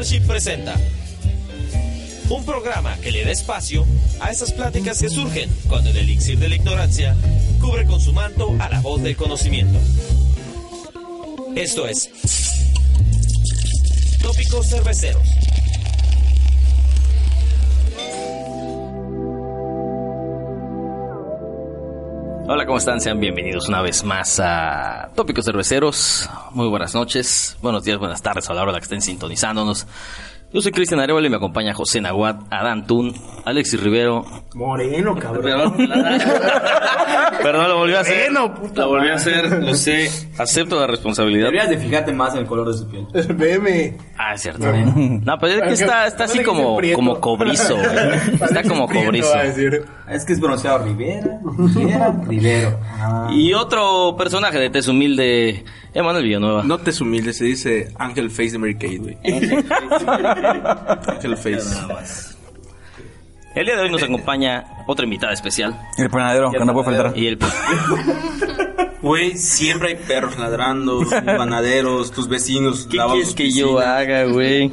Membership presenta un programa que le da espacio a esas pláticas que surgen cuando el elixir de la ignorancia cubre con su manto a la voz del conocimiento. Esto es Tópicos Cerveceros. Hola, ¿cómo están? Sean bienvenidos una vez más a Tópicos Cerveceros. Muy buenas noches, buenos días, buenas tardes a la hora de que estén sintonizándonos. Yo soy Cristian Arevalo y me acompaña José Nahuat, Adán Tun, Alexis Rivero. Moreno, cabrón. Perdón, lo volví a hacer. Moreno, puta Lo volví a hacer, lo sé. Acepto la responsabilidad. Deberías de fijarte más en el color de su piel. Veme. Ah, es cierto. No, pero es que está, está así como, como cobrizo. güey. Está como cobrizo. Es que es bronceado Rivera, Rivera, Rivero. Ah. Y otro personaje de Tez Humilde, Emanuel Villanueva. No te humilde, se dice Ángel Face de Mary Kate, güey. Ángel Face. El día de hoy nos acompaña otra invitada especial. El panadero, que no puede faltar. Y el Güey, siempre hay perros ladrando, panaderos, tus vecinos. ¿Qué quieres que yo haga, güey?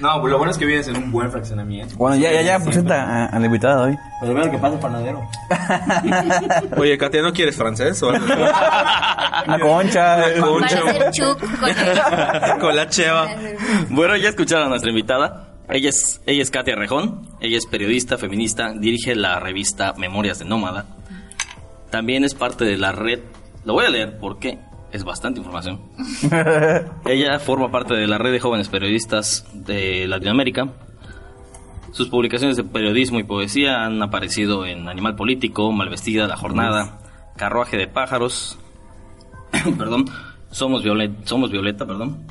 No, pues lo bueno es que vives en un buen fraccionamiento. Bueno, ya, ya, ya, presenta a, a la invitada hoy. Pero veo que pasa el panadero. Oye, Katia, ¿no quieres francés o algo? Una concha. Concha. Para hacer chuc con el... Con la cheva. Bueno, ya escucharon a nuestra invitada. Ella es, ella es Katia Rejón. Ella es periodista, feminista, dirige la revista Memorias de Nómada. También es parte de la red. Lo voy a leer porque es bastante información. Ella forma parte de la red de jóvenes periodistas de Latinoamérica. Sus publicaciones de periodismo y poesía han aparecido en Animal Político, Malvestida, La Jornada, Carruaje de Pájaros, perdón, Somos Violeta, Somos Violeta, perdón.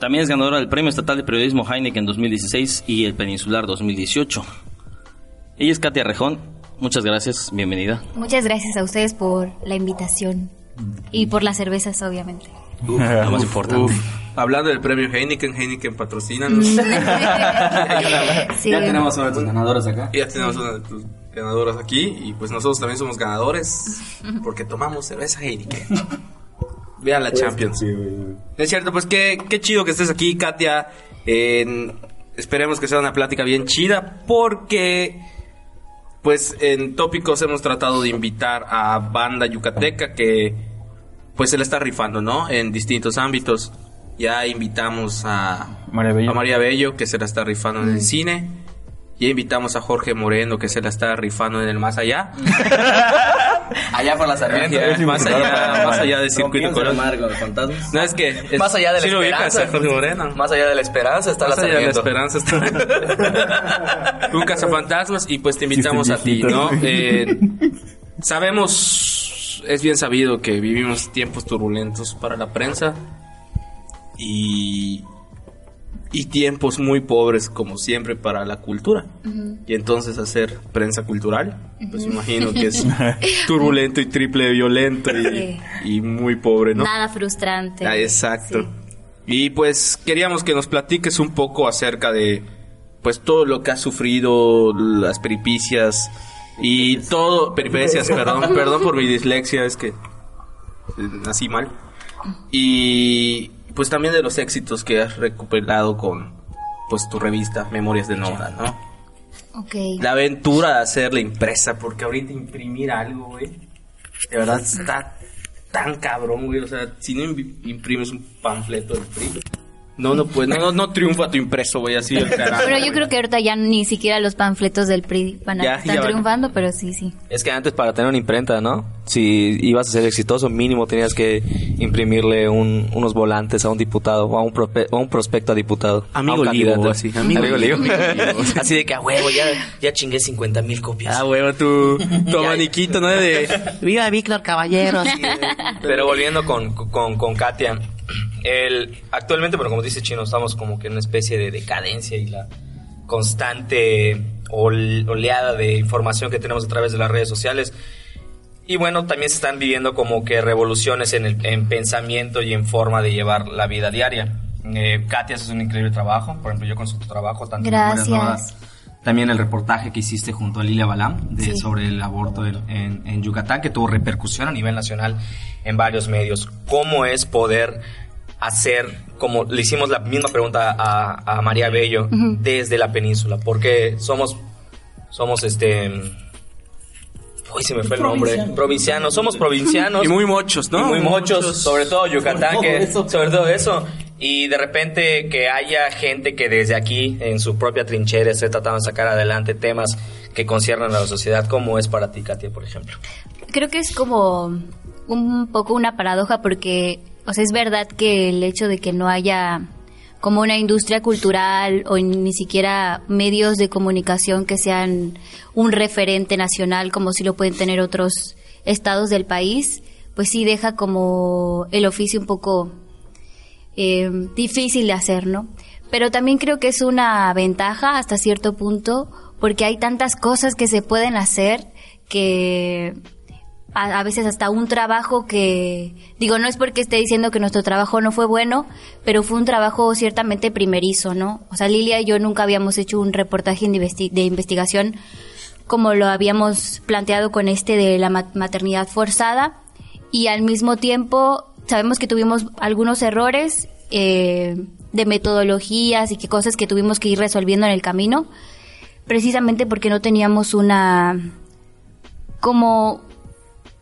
También es ganadora del Premio Estatal de Periodismo Heineken 2016 y el Peninsular 2018. Ella es Katia Rejón. Muchas gracias, bienvenida. Muchas gracias a ustedes por la invitación y por las cervezas, obviamente. Lo más importante. Uf. Hablando del premio Heineken, Heineken patrocínanos. Sí. Ya tenemos una de tus ganadoras acá. Ya tenemos una de tus ganadoras aquí. Y pues nosotros también somos ganadores. Porque tomamos cerveza Heineken. Vean la Champions. Es cierto, pues qué, qué chido que estés aquí, Katia. Esperemos que sea una plática bien chida. Porque, pues en tópicos hemos tratado de invitar a banda yucateca que, pues se le está rifando, ¿no? En distintos ámbitos. Ya invitamos a María Bello. a María Bello, que se la está rifando en el cine. Ya invitamos a Jorge Moreno, que se la está rifando en el más allá. Allá por la Sarmiento. más allá, más allá del circuito Colón. No, es que... es- Más allá de la sí esperanza. Jorge Moreno. Más allá de la esperanza está Más la allá de la esperanza está... Un cazafantasmas y pues te invitamos a ti, ¿no? Eh, sabemos, es bien sabido que vivimos tiempos turbulentos para la prensa y, y tiempos muy pobres como siempre para la cultura. Y entonces hacer prensa cultural, pues imagino que es turbulento y triple violento y, y muy pobre, ¿no? Nada frustrante. Ah, exacto. Sí. Y pues queríamos que nos platiques un poco acerca de pues todo lo que has sufrido, las peripicias y todo peripecias, perdón, perdón por mi dislexia, es que eh, nací mal. Y pues también de los éxitos que has recuperado con pues tu revista Memorias de Nómada, ¿no? Ok. La aventura de hacer la impresa, porque ahorita imprimir algo, güey, de verdad está tan cabrón, güey. O sea, si no imp- imprimes un panfleto del PRI, no, no, pues, no, no, no triunfa tu impreso, güey, así el carajo. Pero yo creo que ahorita ya ni siquiera los panfletos del PRI van a Ya, estar ya van. triunfando, pero sí, sí. Es que antes para tener una imprenta, ¿no? Si ibas a ser exitoso, mínimo tenías que imprimirle un- unos volantes a un diputado o a un, prope- o a un prospecto a diputado. Amigo a un así, amigo Amigo Livo. Livo. Así de que a huevo, ya, ya chingué 50 mil copias. Ah, huevo, tu, tu abaniquito, ¿no? De, Viva Víctor Caballero. Pero volviendo con, con, con Katia, el, actualmente, pero como dice Chino, estamos como que en una especie de decadencia y la constante ol- oleada de información que tenemos a través de las redes sociales. Y bueno, también se están viviendo como que revoluciones en, el, en pensamiento y en forma de llevar la vida diaria. Eh, Katia hace un increíble trabajo, por ejemplo, yo con su trabajo, tanto. También el reportaje que hiciste junto a Lilia Balam de, Sí. sobre el aborto en, en- en Yucatán, que tuvo repercusión a nivel nacional en varios medios. ¿Cómo es poder hacer, como le hicimos la misma pregunta a, a María Bello, desde la península? Porque somos, somos este... Uy, se me fue el nombre. Provincianos. Somos provincianos. Y muy mochos, ¿no? Y muy muchos, sobre todo Yucatán, Sobre todo que, eso. sobre todo eso. Y de repente que haya gente que desde aquí, en su propia trinchera, esté tratando de sacar adelante temas que conciernan a la sociedad, ¿cómo es para ti, Katia, por ejemplo? Creo que es como un poco una paradoja porque, o sea, es verdad que el hecho de que no haya como una industria cultural o ni siquiera medios de comunicación que sean un referente nacional como si lo pueden tener otros estados del país, pues sí deja como el oficio un poco eh, difícil de hacer, ¿no? Pero también creo que es una ventaja hasta cierto punto porque hay tantas cosas que se pueden hacer que a, veces hasta un trabajo que, digo, no es porque esté diciendo que nuestro trabajo no fue bueno, pero fue un trabajo ciertamente primerizo, ¿no? O sea, Lilia y yo nunca habíamos hecho un reportaje de de investigación como lo habíamos planteado con este de la ma- maternidad forzada y al mismo tiempo sabemos que tuvimos algunos errores eh, de metodologías y que cosas que tuvimos que ir resolviendo en el camino precisamente porque no teníamos una como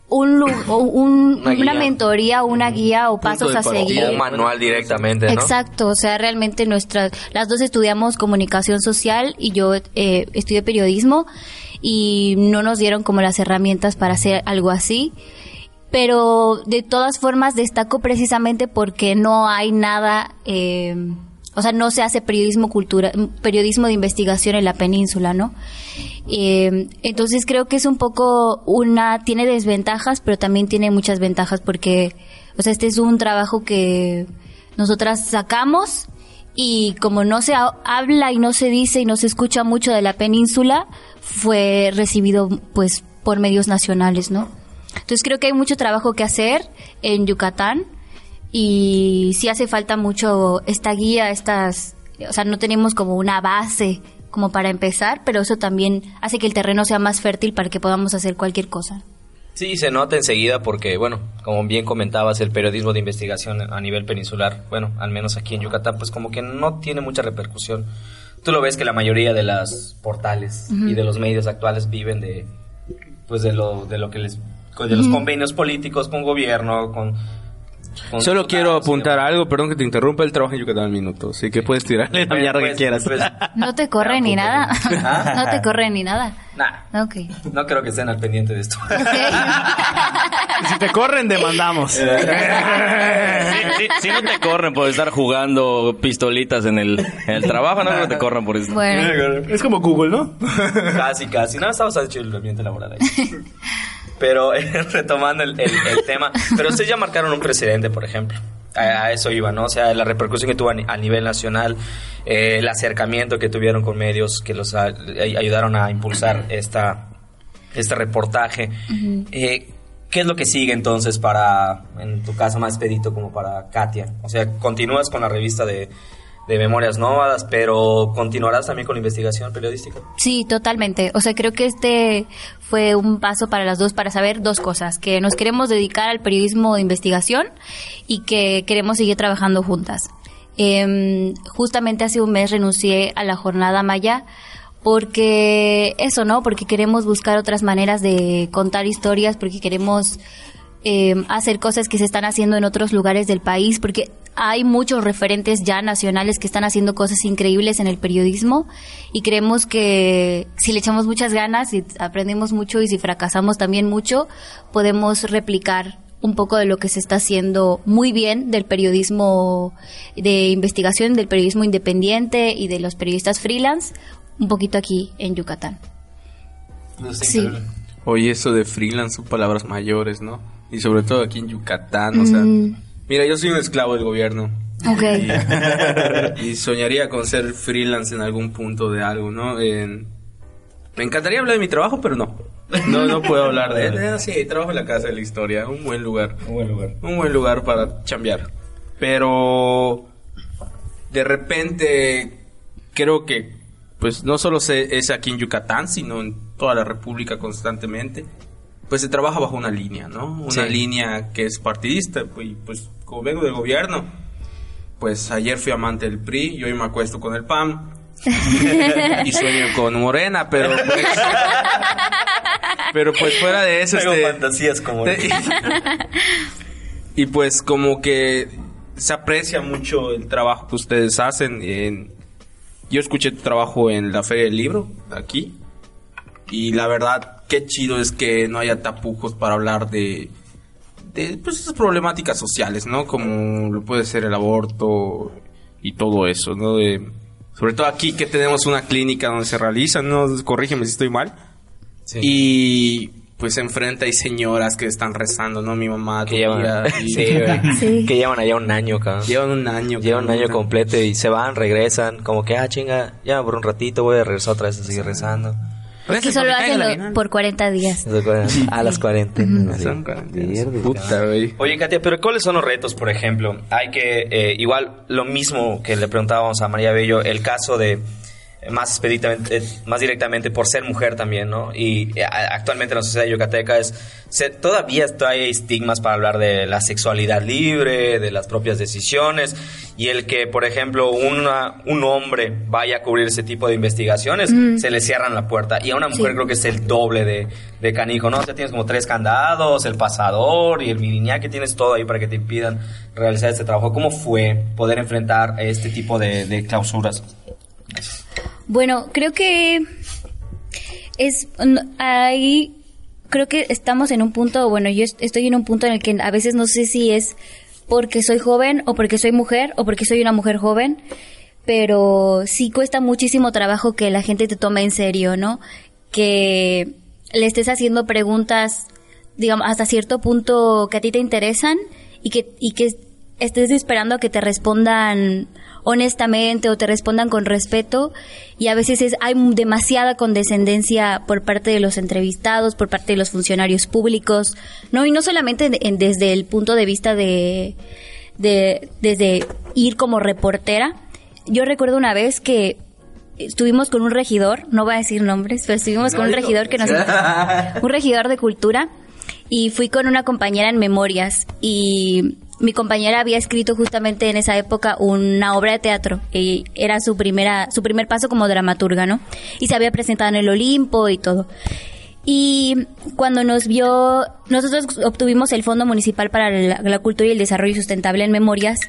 un, o un- Una una, mentoría, una guía o pasos a seguir. Un manual directamente, ¿no? Exacto, o sea, realmente nuestras, las dos estudiamos comunicación social y yo eh, estudié periodismo y no nos dieron como las herramientas para hacer algo así. Pero de todas formas destaco precisamente porque no hay nada, eh, o sea, no se hace periodismo cultura, periodismo de investigación en la península, ¿no? Eh, entonces creo que es un poco una, tiene desventajas, pero también tiene muchas ventajas porque, o sea, este es un trabajo que nosotras sacamos y como no se ha- habla y no se dice y no se escucha mucho de la península, fue recibido pues por medios nacionales, ¿no? Entonces creo que hay mucho trabajo que hacer en Yucatán y sí hace falta mucho esta guía, estas, o sea, no tenemos como una base como para empezar, pero eso también hace que el terreno sea más fértil para que podamos hacer cualquier cosa. Sí, se nota enseguida porque, bueno, como bien comentabas, el periodismo de investigación a nivel peninsular, bueno, al menos aquí en Yucatán, pues como que no tiene mucha repercusión. Tú lo ves que la mayoría de las portales y de los medios actuales viven de, pues de lo, de lo que les, de los convenios políticos con gobierno, con... con Solo quiero y apuntar algo, perdón que te interrumpa, él trabaja en Yucatán al minuto, así que puedes tirarle la Pues, mierda que pues, quieras. pues, No te corre ni nada. ¿Ah? no te corre ni nada. nah, Ok. no creo que estén al pendiente de esto. Si te corren, demandamos. Si, si- si no te corren por estar jugando pistolitas en el, en el trabajo, no creo que te corran por eso. bueno, Es como Google, ¿no? casi, casi. No, estamos hecho el ambiente laboral ahí. Pero retomando el, el- el tema, pero ustedes ya marcaron un precedente, por ejemplo. A, eso iba, ¿no? O sea, la repercusión que tuvo a, ni- a nivel nacional, eh, el acercamiento que tuvieron con medios que los a- ayudaron a impulsar esta, este reportaje. Eh, ¿Qué es lo que sigue entonces para, en tu caso más pedito como para Katia? O sea, continúas con la revista de, de Memorias Nómadas, pero continuarás también con la investigación periodística. Sí, totalmente. O sea, creo que este fue un paso para las dos para saber dos cosas, que nos queremos dedicar al periodismo de investigación y que queremos seguir trabajando juntas. Em, justamente hace un mes renuncié a la jornada Maya porque eso, ¿no? Porque queremos buscar otras maneras de contar historias, porque queremos eh, hacer cosas que se están haciendo en otros lugares del país, porque hay muchos referentes ya nacionales que están haciendo cosas increíbles en el periodismo y creemos que si le echamos muchas ganas y aprendemos mucho y si fracasamos también mucho, podemos replicar un poco de lo que se está haciendo muy bien del periodismo de investigación, del periodismo independiente y de los periodistas freelance, un poquito aquí en Yucatán. Sí. Oye, eso de freelance son palabras mayores, ¿no? Y sobre todo aquí en Yucatán, o sea... Mm. Mira, yo soy un esclavo del gobierno. Ok. Y, y soñaría con ser freelance en algún punto de algo, ¿no? En- me encantaría hablar de mi trabajo, pero no. No, no puedo hablar de él. Eh, sí, trabajo en la casa de la historia, un buen lugar. Un buen lugar. Un buen lugar para chambear. Pero de repente creo que pues no solo se- es aquí en Yucatán, sino en toda la República constantemente, pues se trabaja bajo una línea, ¿no? Una Sí. línea que es partidista, pues, y, pues como vengo del gobierno, pues ayer fui amante del PRI y hoy me acuesto con el PAN. y sueño con Morena, pero pues... pero pues fuera de eso... Tengo este, fantasías como... y pues como que se aprecia mucho el trabajo que ustedes hacen. en- yo escuché tu trabajo en la Feria del Libro, aquí. Y la verdad, qué chido es que no haya tapujos para hablar de, de pues, esas problemáticas sociales, ¿no? Como lo puede ser el aborto y todo eso, ¿no? De- sobre todo aquí que tenemos una clínica donde se realizan, ¿no? Corrígeme si estoy mal. Y pues enfrente hay señoras que están rezando, ¿no? Mi mamá, Que llevan, y- sí. Sí. que llevan allá un año, cabrón. Llevan un año. Llevan un año completo y se van, regresan, como que, ah, chinga, ya por un ratito voy a regresar otra vez a seguir rezando. Aquí solo hacen por 40 días. A las 40. Son cuarentenas. Puta, güey. Oye, Katia, pero ¿cuáles son los retos, por ejemplo? Hay que, eh, igual, lo mismo que le preguntábamos a María Bello, el caso de, más expeditamente, eh, más directamente por ser mujer también, ¿no? Y eh, actualmente en la sociedad yucateca es, se- todavía hay estigmas para hablar de la sexualidad libre, de las propias decisiones, y el que, por ejemplo, una, un hombre vaya a cubrir ese tipo de investigaciones, se le cierran la puerta. Y a una mujer Sí. creo que es el doble de, de canijo, ¿no? O sea, tienes como tres candados, el pasador y el miriñá que tienes todo ahí para que te impidan realizar este trabajo. ¿Cómo fue poder enfrentar este tipo de, de clausuras? Bueno, creo que es ahí creo que estamos en un punto, bueno, yo est- estoy en un punto en el que a veces no sé si es porque soy joven o porque soy mujer o porque soy una mujer joven, pero sí cuesta muchísimo trabajo que la gente te tome en serio, ¿no? Que le estés haciendo preguntas, digamos, hasta cierto punto que a ti te interesan y que, y que estés esperando a que te respondan honestamente o te respondan con respeto y a veces es, hay demasiada condescendencia por parte de los entrevistados, por parte de los funcionarios públicos, no y no solamente en- desde el punto de vista de, de desde ir como reportera. Yo recuerdo una vez que estuvimos con un regidor, no voy a decir nombres, pero estuvimos con un regidor que nos un regidor de cultura y fui con una compañera en memorias y mi compañera había escrito justamente en esa época una obra de teatro y era su primera su primer paso como dramaturga, ¿no? Y se había presentado en el Olimpo y todo. Y cuando nos vio, nosotros obtuvimos el Fondo Municipal para la, la Cultura y el Desarrollo Sustentable en Memorias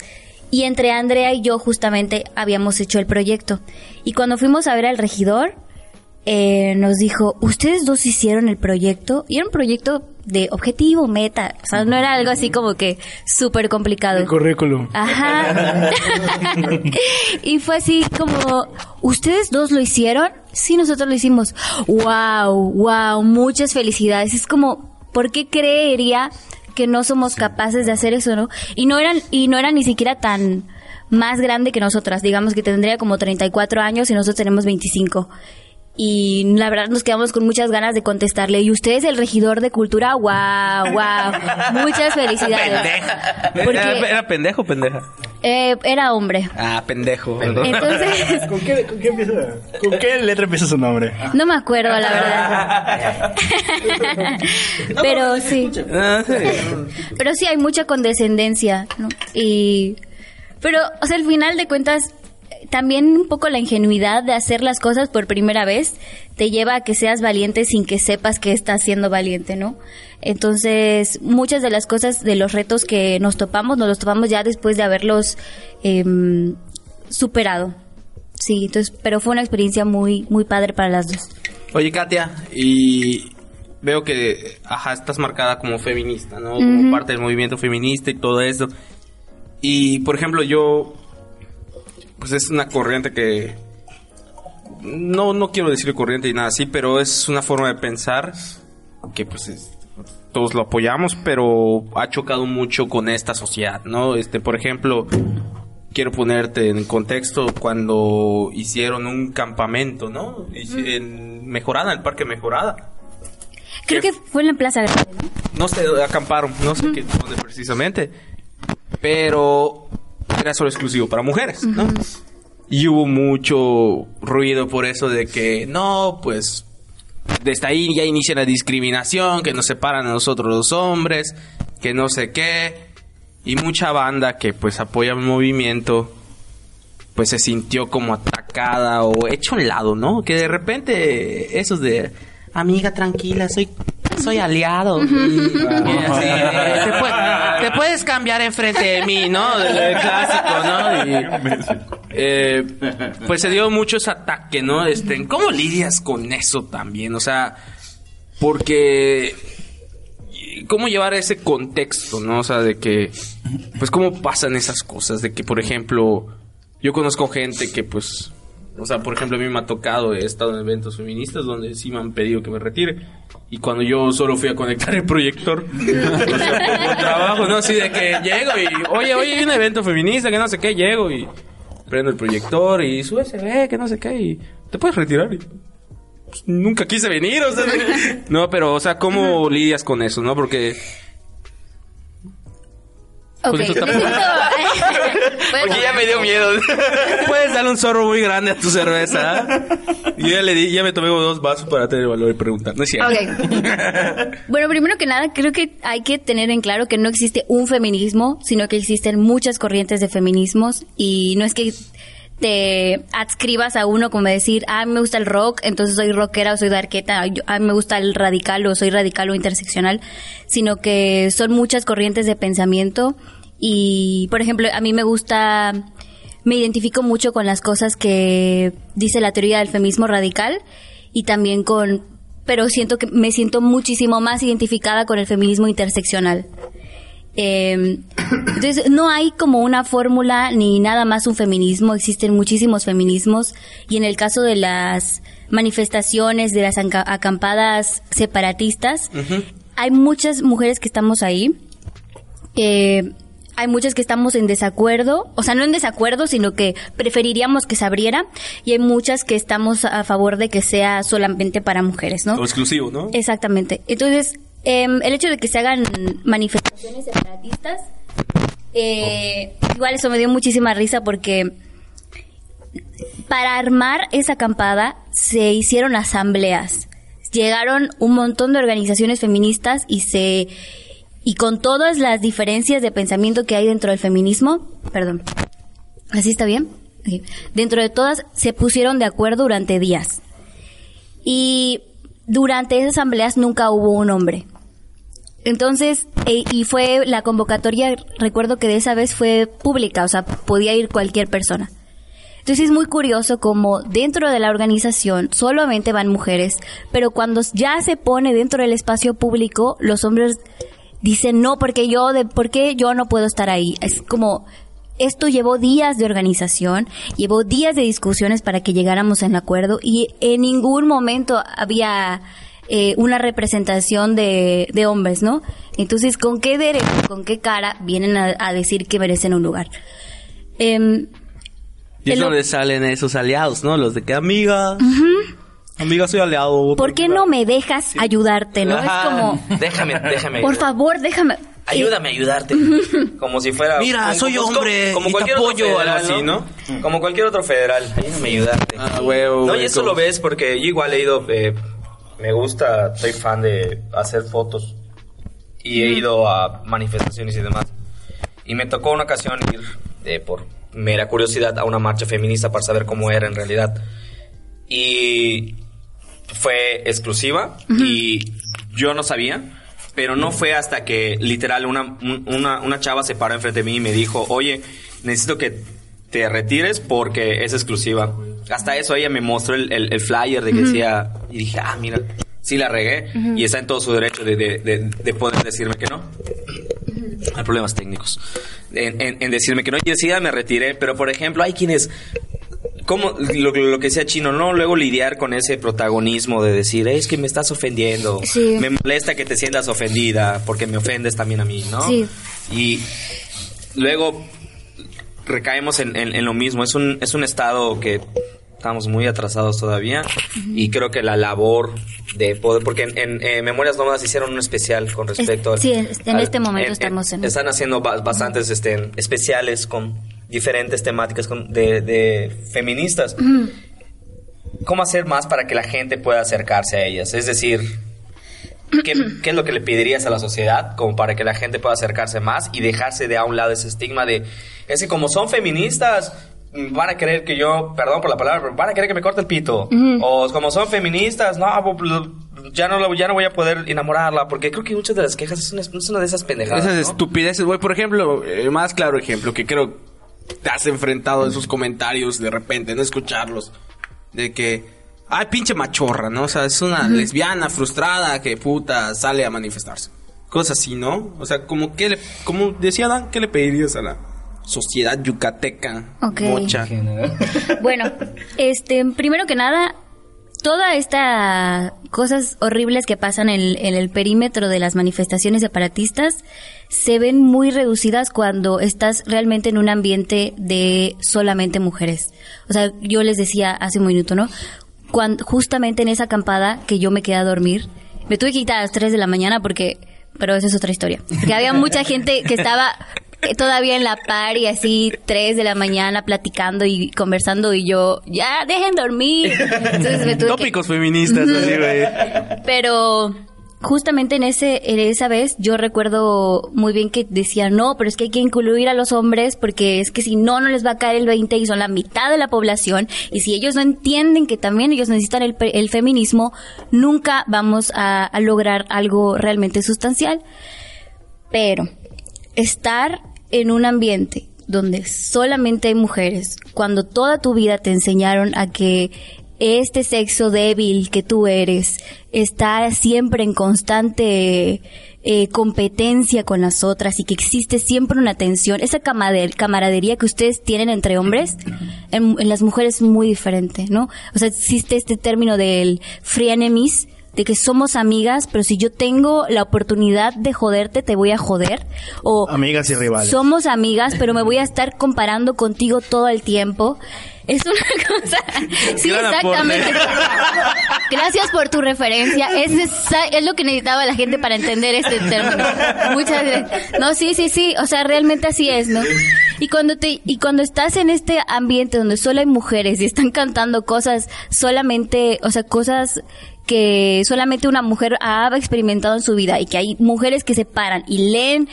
y entre Andrea y yo justamente habíamos hecho el proyecto. Y cuando fuimos a ver al regidor, eh, nos dijo, ustedes dos hicieron el proyecto y era un proyecto de objetivo, meta, o sea, no era algo así como que súper complicado. El currículum. Ajá. y fue así como, ¿ustedes dos lo hicieron? Sí, nosotros lo hicimos. Wow, wow, muchas felicidades. Es como, ¿por qué creería que no somos capaces de hacer eso, no? Y no eran, y no eran ni siquiera tan más grande que nosotras. Digamos que tendría como 34 años y nosotros tenemos 25. Y la verdad nos quedamos con muchas ganas de contestarle. ¿Y usted es el regidor de cultura? ¡Wow! ¡Wow! Muchas felicidades. Porque ¿Era, era pendejo o pendeja? eh, era hombre. Ah, pendejo. Entonces, ¿Con qué, con qué empieza? ¿Con qué letra empieza su nombre? no me acuerdo, la verdad. Pero sí. Ah, sí. Pero sí hay mucha condescendencia, ¿no? Y... Pero, o sea, al final de cuentas, también un poco la ingenuidad de hacer las cosas por primera vez te lleva a que seas valiente sin que sepas que estás siendo valiente, ¿no? Entonces, muchas de las cosas, de los retos que nos topamos, nos los topamos ya después de haberlos em, superado. Sí, entonces, pero fue una experiencia muy, muy padre para las dos. Oye, Katia, y veo que, ajá, estás marcada como feminista, ¿no? Como parte del movimiento feminista y todo eso. Y, por ejemplo, yo, pues es una corriente que, no, no quiero decir corriente y nada así, pero es una forma de pensar que, pues, es- todos lo apoyamos, pero ha chocado mucho con esta sociedad, ¿no? Este, por ejemplo, quiero ponerte en contexto cuando hicieron un campamento, ¿no? En Mejorada, el Parque Mejorada. Creo que fue en la Plaza Grande, ¿no? No sé, acamparon, no sé qué dónde precisamente, pero era solo exclusivo para mujeres, ¿no? Y hubo mucho ruido por eso de que no, pues desde ahí ya inicia la discriminación, que nos separan a nosotros los hombres, que no sé qué. y mucha banda que pues apoya el movimiento pues se sintió como atacada o hecha a un lado, ¿no? Que de repente esos de amiga tranquila, soy soy aliado. Así, te, puede- te puedes cambiar enfrente de mí, ¿no? El clásico, ¿no? Y, eh, pues se dio mucho ese ataque, ¿no? Este, ¿cómo lidias con eso también? O sea, porque cómo llevar ese contexto, ¿no? O sea, de que, pues, cómo pasan esas cosas, de que, por ejemplo, yo conozco gente que, pues, o sea, por ejemplo, a mí me ha tocado, he estado en eventos feministas donde sí me han pedido que me retire. Y cuando yo solo fui a conectar el proyector, o sea, por trabajo, ¿no? Así de que llego y, oye, oye, hay un evento feminista, que no sé qué, llego y prendo el proyector y sube se ve, que no sé qué, y te puedes retirar. Y, pues, nunca quise venir, o sea, no, pero, o sea, ¿cómo lidias con eso, no? Porque Ok, Con Porque ya me dio miedo. puedes darle un zorro muy grande a tu cerveza. ¿ah? Y yo ya le di, ya me tomé dos vasos para tener valor y preguntar. No es cierto. Bueno, primero que nada, creo que hay que tener en claro que no existe un feminismo, sino que existen muchas corrientes de feminismos y no es que te adscribas a uno como decir, ah, me gusta el rock, entonces soy rockera o soy darqueta, yo- a mí me gusta el radical o soy radical o interseccional, sino que son muchas corrientes de pensamiento y, por ejemplo, a mí me gusta, me identifico mucho con las cosas que dice la teoría del feminismo radical y también con, pero siento que me siento muchísimo más identificada con el feminismo interseccional. Eh, entonces, no hay como una fórmula ni nada más un feminismo, existen muchísimos feminismos y en el caso de las manifestaciones, de las acampadas separatistas, hay muchas mujeres que estamos ahí, que hay muchas que estamos en desacuerdo, o sea, no en desacuerdo, sino que preferiríamos que se abriera y hay muchas que estamos a favor de que sea solamente para mujeres, ¿no? O exclusivo, ¿no? Exactamente. Entonces, em, el hecho de que se hagan manifestaciones separatistas, eh, igual eso me dio muchísima risa porque para armar esa acampada se hicieron asambleas. Llegaron un montón de organizaciones feministas y se y con todas las diferencias de pensamiento que hay dentro del feminismo, perdón. ¿Así está bien? Dentro de todas se pusieron de acuerdo durante días. Y durante esas asambleas nunca hubo un hombre. Entonces, e- y fue la convocatoria, recuerdo que de esa vez fue pública, o sea, podía ir cualquier persona. Entonces es muy curioso como dentro de la organización solamente van mujeres, pero cuando ya se pone dentro del espacio público, los hombres dicen no, porque yo, de, porque yo no puedo estar ahí. Es como, esto llevó días de organización, llevó días de discusiones para que llegáramos en acuerdo y en ningún momento había eh, una representación de, de hombres, ¿no? Entonces, ¿con qué derecho, con qué cara vienen a, a decir que merecen un lugar? Em, Y es donde salen esos aliados, ¿no? Los de que amiga. Amiga, soy aliado. ¿Por qué no me dejas ayudarte, no? Es Ajá. como, Déjame, déjame. por favor, déjame. Ayúdame a ayudarte. Como si fuera. Mira, como- soy como- hombre Como y te cualquier otro apoyo, federal, algo así, ¿no? Como cualquier otro federal. Ayúdame a ayudarte. Ah, huevo, No, y eso como- lo ves porque yo igual he ido. eh, me gusta, soy fan de hacer fotos. Y he ido a manifestaciones y demás. Y me tocó una ocasión ir eh, por mera curiosidad a una marcha feminista para saber cómo era en realidad. Y fue exclusiva y yo no sabía, pero no fue hasta que literal una, un- una, una chava se paró enfrente de mí y me dijo, oye, necesito que te retires porque es exclusiva. Hasta eso ella me mostró el, el- el flyer de que decía, y dije, ah, mira, sí la regué y está en todo su derecho de, de- de- de poder decirme que no. Hay problemas técnicos. En, en- en decirme que no, y decía, me retiré, pero por ejemplo, hay quienes como lo, lo que decía Chino, ¿no? Luego lidiar con ese protagonismo de decir, es que me estás ofendiendo. Sí. Me molesta que te sientas ofendida porque me ofendes también a mí, ¿no? Sí. Y luego recaemos en, en- en lo mismo. Es un, es un estado que estamos muy atrasados todavía y creo que la labor de poder, porque en, en, eh, Memorias Nómadas hicieron un especial con respecto al- sí, en este momento estamos en- Están haciendo ba- bastantes este, especiales con diferentes temáticas con- de, de feministas. ¿Cómo hacer más para que la gente pueda acercarse a ellas? Es decir, ¿qué, qué es lo que le pedirías a la sociedad como para que la gente pueda acercarse más y dejarse de a un lado ese estigma de, es que como son feministas, mm, van a querer que yo, perdón por la palabra, pero van a querer que me corte el pito. O como son feministas, no, pues, ya no, ya no voy a poder enamorarla, porque creo que muchas de las quejas es una, es una de esas pendejadas. Esas ¿no? estupideces, güey. Por ejemplo, el más claro ejemplo que creo te has enfrentado en sus comentarios de repente, no escucharlos. De que, ay, pinche machorra, ¿no? O sea, es una lesbiana frustrada que puta sale a manifestarse. Cosas así, ¿no? O sea, como que le, como decía Dan, ¿qué le pedirías a la sociedad yucateca? Ok. Mocha. Bueno, este, primero que nada, toda esta cosas horribles que pasan en, el perímetro de las manifestaciones separatistas se ven muy reducidas cuando estás realmente en un ambiente de solamente mujeres. O sea, yo les decía hace un minuto, ¿no? Justamente en esa acampada que yo me quedé a dormir, me tuve que quitar a las 3 de la mañana porque, pero esa es otra historia. Porque había mucha gente que estaba todavía en la par y así 3 de la mañana platicando y conversando y yo, ya, dejen dormir. Entonces me tuve que- Tópicos feministas, así, güey. pero justamente en ese en esa vez yo recuerdo muy bien que decía no pero es que hay que incluir a los hombres porque es que si no no les va a caer el 20 y son la mitad de la población y si ellos no entienden que también ellos necesitan el, el feminismo nunca vamos a, a lograr algo realmente sustancial pero estar en un ambiente donde solamente hay mujeres, cuando toda tu vida te enseñaron a que este sexo débil que tú eres está siempre en constante eh, competencia con las otras y que existe siempre una tensión, esa camarader- camaradería que ustedes tienen entre hombres, en, en las mujeres es muy diferente, ¿no? O sea, existe este término del free enemies, de que somos amigas, pero si yo tengo la oportunidad de joderte, te voy a joder. O Amigas y rivales. somos amigas, pero me voy a estar comparando contigo todo el tiempo. Es una cosa. Sí, exactamente. Gracias por tu referencia. Es, es lo que necesitaba la gente para entender este término. Muchas gracias. No, sí, sí, sí. O sea, realmente así es, ¿no? Y cuando te y cuando estás en este ambiente donde solo hay mujeres y están cantando cosas solamente, o sea, cosas que solamente una mujer ha experimentado en su vida y que hay mujeres que se paran y leen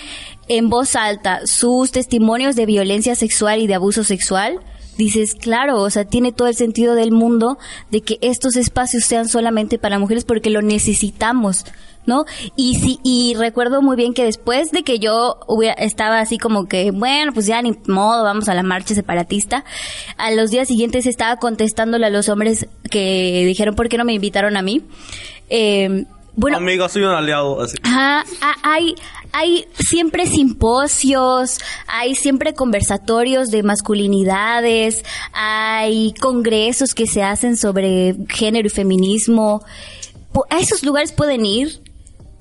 en voz alta sus testimonios de violencia sexual y de abuso sexual, dices, claro, o sea, tiene todo el sentido del mundo de que estos espacios sean solamente para mujeres porque lo necesitamos, ¿no? Y sí, y recuerdo muy bien que después de que yo hubiera, estaba así como que, bueno, pues ya ni modo, vamos a la marcha separatista, a los días siguientes estaba contestándole a los hombres que dijeron, ¿por qué no me invitaron a mí? Eh, bueno, Amiga, soy un aliado. Así. Ajá, hay, hay siempre simposios, hay siempre conversatorios de masculinidades, hay congresos que se hacen sobre género y feminismo. A esos lugares pueden ir.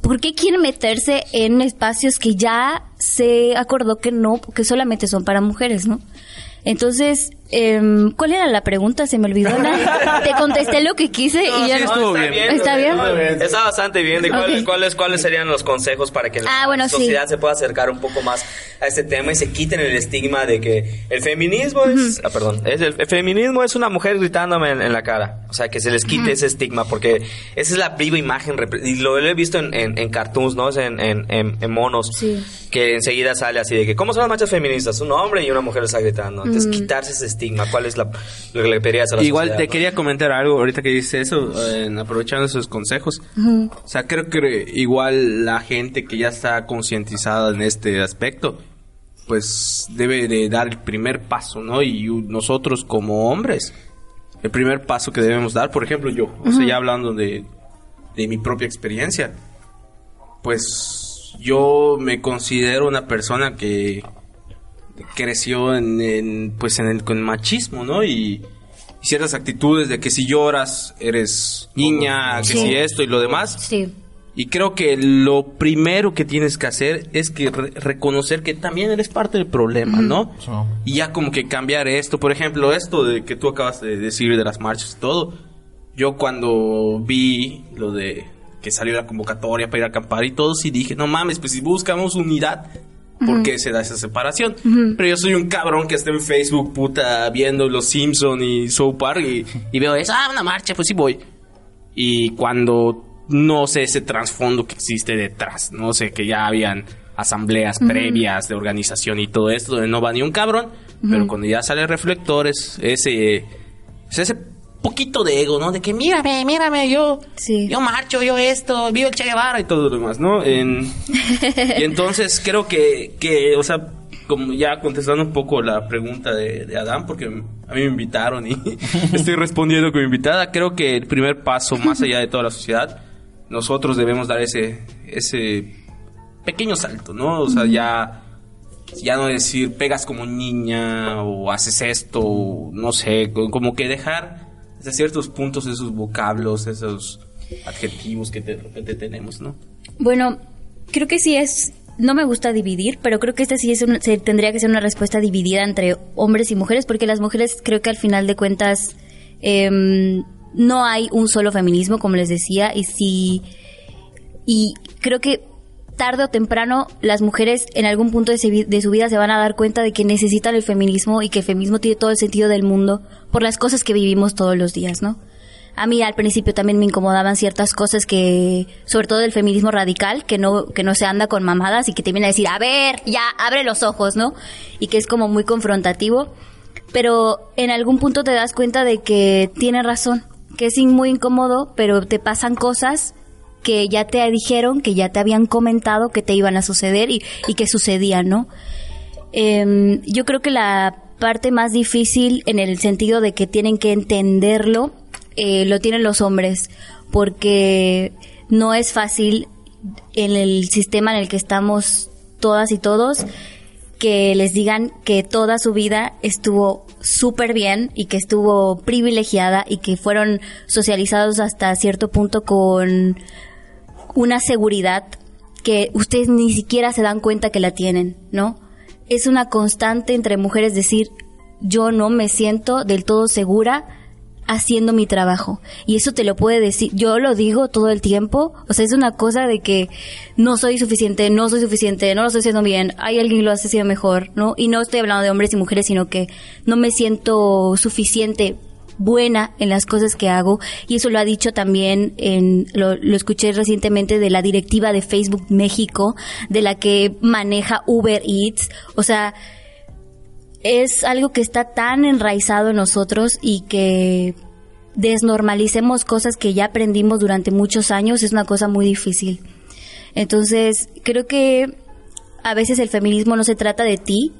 ¿Por qué quieren meterse en espacios que ya se acordó que no, que solamente son para mujeres, no? Entonces, em, ¿cuál era la pregunta? Se me olvidó. ¿no? Te contesté lo que quise y ya sí no- estuvo está bien. ¿Está bien? Está bastante bien. ¿De cuál- Ok. cuáles, ¿Cuáles serían los consejos para que Ah, la bueno, sí. sociedad se pueda acercar un poco más a este tema y se quiten el estigma de que el feminismo es... Ah, perdón. Es el, el feminismo es una mujer gritándome en, en la cara. O sea, que se les quite ese estigma porque esa es la viva imagen. Y lo, lo he visto en, en, en cartoons, ¿no? En, en, en- en monos. Sí. Que enseguida sale así de que, ¿cómo son las marchas feministas? Un hombre y una mujer está gritando. Entonces, quitarse ese estigma. ¿Cuál es la, lo que le pedirías a la Igual sociedad, te no? quería comentar algo ahorita que dices eso, eh, aprovechando esos consejos. O sea, creo que igual la gente que ya está concientizada en este aspecto, pues debe de dar el primer paso, ¿no? Y nosotros como hombres, el primer paso que debemos dar, por ejemplo yo, o sea, ya hablando de, de mi propia experiencia, pues yo me considero una persona que creció en, en, pues en el con machismo, ¿no? Y, y ciertas actitudes de que si lloras eres niña, que Sí. si esto y lo demás. Sí. Y creo que lo primero que tienes que hacer es que re- reconocer que también eres parte del problema, ¿no? Y ya como que cambiar esto, por ejemplo, esto de que tú acabas de decir de las marchas y todo. Yo cuando vi lo de que salió la convocatoria para ir a acampar y todo, sí dije, no mames, pues si buscamos unidad, ¿por qué se da esa separación? Pero yo soy un cabrón que está en Facebook, puta, viendo Los Simpson y South Park y, y veo eso, ah, una marcha, pues sí voy. Y cuando no sé ese trasfondo que existe detrás. No sé que ya habían asambleas previas de organización y todo esto donde no va ni un cabrón, pero cuando ya sale reflectores, ese, pues ese poquito de ego, ¿no? De que mírame, mírame, yo, Sí. yo marcho, yo esto, vivo el Che Guevara y todo lo demás, ¿no? En- y entonces creo que, que, o sea, como ya contestando un poco la pregunta de, de Adán, porque a mí me invitaron y estoy respondiendo como invitada, creo que el primer paso, más allá de toda la sociedad, nosotros debemos dar ese, ese pequeño salto, ¿no? O sea, ya, ya no decir pegas como niña o haces esto, o no sé, co- como que dejar hasta ciertos puntos esos vocablos, esos adjetivos que de repente tenemos, ¿no? Bueno, creo que sí es. No me gusta dividir, pero creo que esta sí es un- se tendría que ser una respuesta dividida entre hombres y mujeres, porque las mujeres creo que al final de cuentas em, no hay un solo feminismo, como les decía, y si y creo que tarde o temprano las mujeres en algún punto de, su vida se van a dar cuenta de que necesitan el feminismo y que el feminismo tiene todo el sentido del mundo por las cosas que vivimos todos los días, ¿no? A mí al principio también me incomodaban ciertas cosas que, sobre todo del feminismo radical, que no, que no se anda con mamadas y que te viene a decir, a ver, ya, abre los ojos, ¿no? Y que es como muy confrontativo. Pero en algún punto te das cuenta de que tiene razón, que es muy incómodo, pero te pasan cosas que ya te dijeron, que ya te habían comentado que te iban a suceder y, y que sucedían, ¿no? Em, yo creo que la parte más difícil en el sentido de que tienen que entenderlo, eh, lo tienen los hombres, porque no es fácil en el sistema en el que estamos todas y todos que les digan que toda su vida estuvo súper bien y que estuvo privilegiada y que fueron socializados hasta cierto punto con una seguridad que ustedes ni siquiera se dan cuenta que la tienen, ¿no? Es una constante entre mujeres decir, yo no me siento del todo segura haciendo mi trabajo. Y eso te lo puede decir, yo lo digo todo el tiempo, o sea, es una cosa de que no soy suficiente, no soy suficiente, no lo estoy haciendo bien, hay alguien que lo hace haciendo mejor, ¿no? Y no estoy hablando de hombres y mujeres, sino que no me siento suficiente buena en las cosas que hago y eso lo ha dicho también en lo, lo escuché recientemente de la directiva de Facebook México de la que maneja Uber Eats o sea es algo que está tan enraizado en nosotros y que desnormalicemos cosas que ya aprendimos durante muchos años es una cosa muy difícil. Entonces, creo que a veces el feminismo no se trata de ti,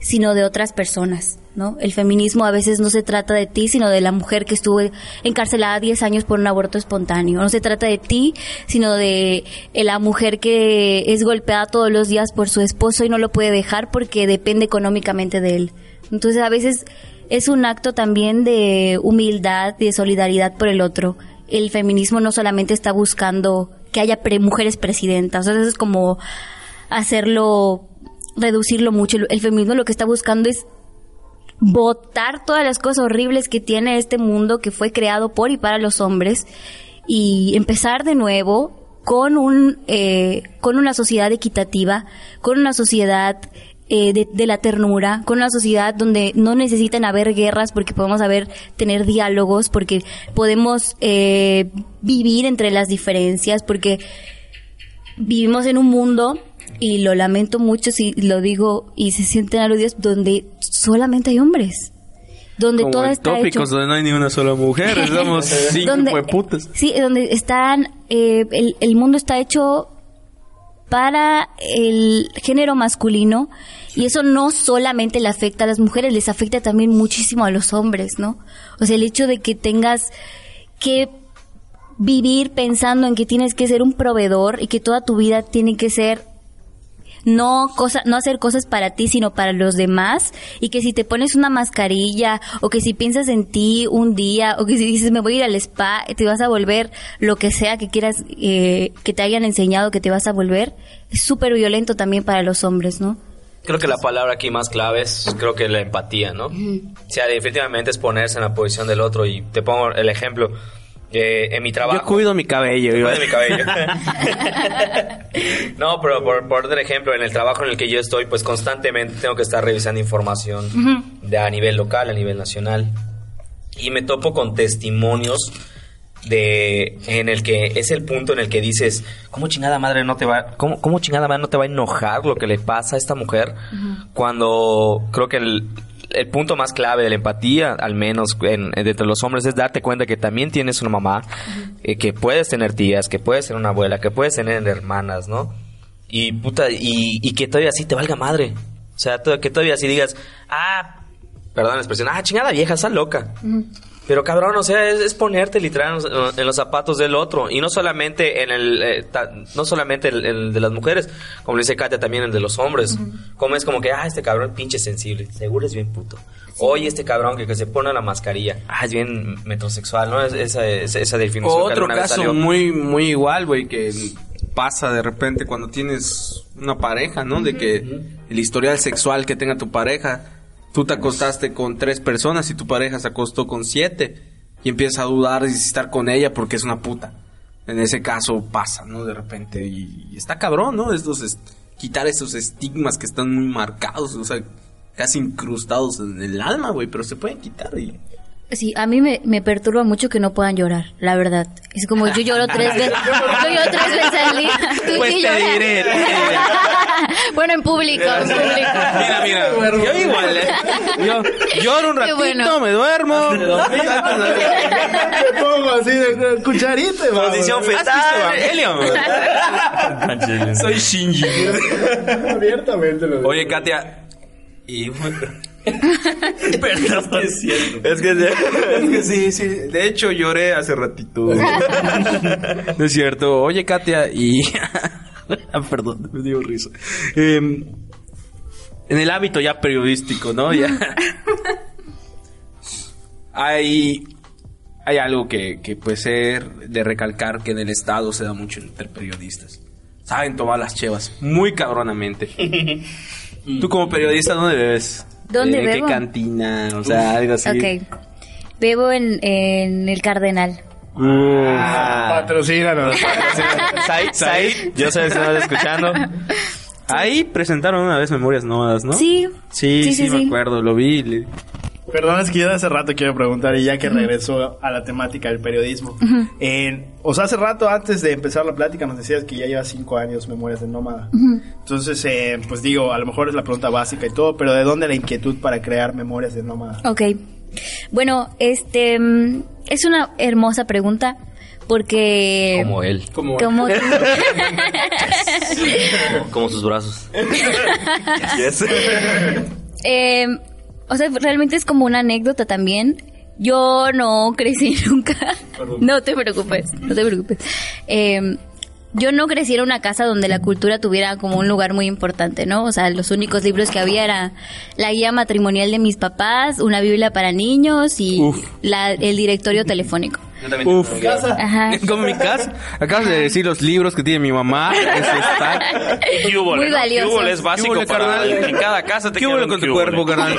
sino de otras personas, ¿no? El feminismo a veces no se trata de ti, sino de la mujer que estuvo encarcelada 10 años por un aborto espontáneo. No se trata de ti, sino de eh, la mujer que es golpeada todos los días por su esposo y no lo puede dejar porque depende económicamente de él. Entonces, a veces es un acto también de humildad y de solidaridad por el otro. El feminismo no solamente está buscando que haya pre- mujeres presidentas, o sea, es como hacerlo, reducirlo mucho. El feminismo lo que está buscando es votar todas las cosas horribles que tiene este mundo que fue creado por y para los hombres y empezar de nuevo con un eh, con una sociedad equitativa, con una sociedad eh, de, de la ternura, con una sociedad donde no necesitan haber guerras porque podemos haber tener diálogos, porque podemos eh, vivir entre las diferencias, porque vivimos en un mundo y lo lamento mucho si lo digo y se sienten aludidos donde solamente hay hombres donde Como todo en está tópicos hecho donde no hay ni una sola mujer, somos cinco donde, hueputas. sí donde están eh, el, el mundo está hecho para el género masculino y eso no solamente le afecta a las mujeres, les afecta también muchísimo a los hombres, ¿no? O sea, el hecho de que tengas que vivir pensando en que tienes que ser un proveedor y que toda tu vida tiene que ser no cosa, no hacer cosas para ti, sino para los demás, y que si te pones una mascarilla, o que si piensas en ti un día, o que si dices me voy a ir al spa, te vas a volver lo que sea que quieras, eh, que te hayan enseñado que te vas a volver, es súper violento también para los hombres, ¿no? Creo que la palabra aquí más clave es, creo que la empatía, ¿no? O sea, definitivamente es ponerse en la posición del otro y te pongo el ejemplo. Eh, en mi trabajo... Yo cuido mi cabello. Iba. cuido mi cabello. no, pero por, por otro ejemplo, en el trabajo en el que yo estoy, pues constantemente tengo que estar revisando información de a nivel local, a nivel nacional. Y me topo con testimonios de en el que es el punto en el que dices cómo chingada madre no te va cómo, cómo chingada madre no te va a enojar lo que le pasa a esta mujer cuando creo que el, el punto más clave de la empatía al menos en, en- entre los hombres es darte cuenta que también tienes una mamá eh, que puedes tener tías que puedes tener una abuela que puedes tener hermanas no y puta y, y que todavía así te valga madre. O sea que todavía así digas ah perdón la expresión ah chingada vieja está loca pero cabrón, o sea, es, es ponerte literal en los, en los zapatos del otro. Y no solamente en el, eh, ta- no solamente el, el de las mujeres, como le dice Katia, también el de los hombres. Como es como que, ah, este cabrón pinche sensible, seguro es bien puto. Oye, este cabrón que, que se pone la mascarilla, ah, es bien metrosexual, ¿no? Es, esa, esa, esa definición. Otro caso salió. muy, muy igual, güey, que pasa de repente cuando tienes una pareja, ¿no? De que el historial sexual que tenga tu pareja, tú te acostaste con tres personas y tu pareja se acostó con siete y empiezas a dudar si estar con ella porque es una puta. En ese caso pasa, ¿no? De repente y, está cabrón, ¿no? Estos es- quitar esos estigmas que están muy marcados, o sea, casi incrustados en el alma, güey, pero se pueden quitar y Sí, a mí me, me perturba mucho que no puedan llorar, la verdad. Es como yo lloro tres veces, yo lloro tres veces al día. Tú Pues sí te diré, te diré. bueno, en público, en público. Mira, mira, yo igual, ¿eh? Yo lloro un ratito, bueno. me duermo. Me pongo así de, cucharita. Posición ¿Has visto Evangelion? Soy Shinji. Abiertamente lo digo. Oye, Katia. Y... Perdón. Es cierto. Es que, es que sí, sí. De hecho, lloré hace ratito. No es cierto. Oye, Katia, y... Ah, Perdón, me dio risa. Eh, en el ámbito ya periodístico, ¿no? Ya... hay... Hay algo que, que puede ser de recalcar que en el Estado se da mucho entre periodistas. Saben tomar las chevas muy cabronamente. Tú como periodista, ¿dónde bebes? ¿Dónde ¿En bebo? qué cantina? O sea, algo así. Ok. Bebo en, en el Cardenal. Ah. Patrocínanos. Said, Said, yo sé que estás escuchando. Ahí presentaron una vez Memorias Nómadas, ¿no? Sí. Sí, sí, Sí, sí, me sí. acuerdo, lo vi. Perdón, es que yo de hace rato quiero preguntar, y ya que regresó a la temática del periodismo. O sea, hace rato, antes de empezar la plática, nos decías que ya lleva cinco años Memorias de Nómada. Entonces, eh, pues digo, a lo mejor es la pregunta básica y todo, pero ¿de dónde la inquietud para crear Memorias de Nómada? Ok. Bueno, este mm, es una hermosa pregunta porque Como él. Como como tú- Como sus brazos. Eh, o sea, realmente es como una anécdota también. Yo no crecí nunca. No te preocupes, no te preocupes. Eh, yo no crecí en una casa donde la cultura tuviera como un lugar muy importante, ¿no? O sea, los únicos libros que había era la guía matrimonial de mis papás, una Biblia para niños y la- el directorio telefónico. Uf. Ajá. Como mi casa. Acabas de decir los libros que tiene mi mamá. Eso está. Muy valioso. Cubole es básico ¿Qué hubo, para carnal? en cada casa te ¿Qué hubo con tu cubole. cuerpo, carnal?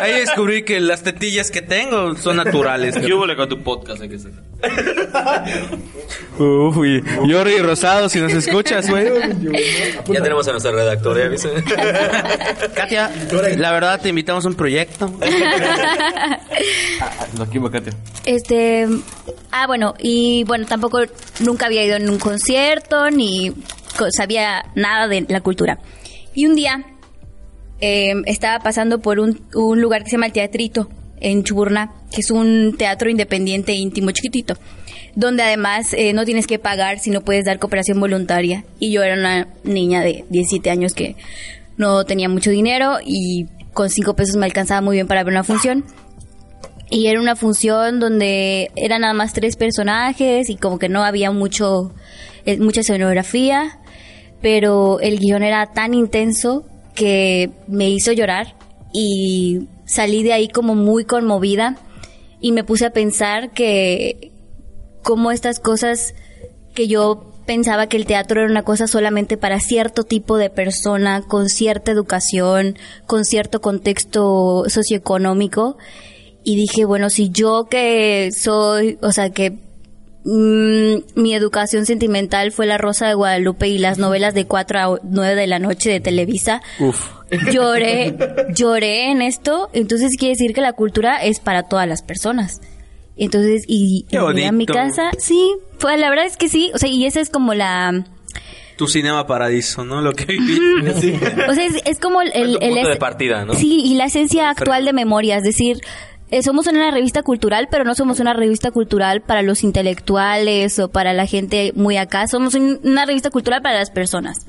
Ahí descubrí que las tetillas que tengo son naturales. ¿Qué hubo con tu podcast? Hay que ser. Uy, Yori Rosado, si nos escuchas, güey. Ya tenemos a nuestra redactora, ¿ya viste? Katia, la verdad te invitamos a un proyecto. Lo equivoco, Katia. Este, ah, bueno, y bueno, tampoco nunca había ido en un concierto ni sabía nada de la cultura. Y un día eh, estaba pasando por un, lugar que se llama el Teatrito en Chuburná, que es un teatro independiente íntimo chiquitito, donde además eh, no tienes que pagar si no puedes dar cooperación voluntaria. Y yo era una niña de 17 años que no tenía mucho dinero y con 5 pesos me alcanzaba muy bien para ver una función. Y era una función donde eran nada más tres personajes y como que no había mucho, eh, mucha escenografía, pero el guion era tan intenso que me hizo llorar y salí de ahí como muy conmovida y me puse a pensar que cómo estas cosas que yo pensaba que el teatro era una cosa solamente para cierto tipo de persona, con cierta educación, con cierto contexto socioeconómico. Y dije, bueno, si yo que soy, o sea, que mm, mi educación sentimental fue La Rosa de Guadalupe y las novelas de 4 a 9 de la noche de Televisa, Uf. lloré, lloré en esto, entonces quiere decir que la cultura es para todas las personas. Entonces, y, y a mi casa, sí, pues la verdad es que sí, o sea, y esa es como la, Tu cinema paradiso, ¿no? Lo que viví. Sí. o sea, es, es como el, el, punto de partida, ¿no? Sí, y la esencia actual de memoria, es decir, eh, somos una revista cultural, pero no somos una revista cultural para los intelectuales o para la gente muy acá, somos un- una revista cultural para las personas.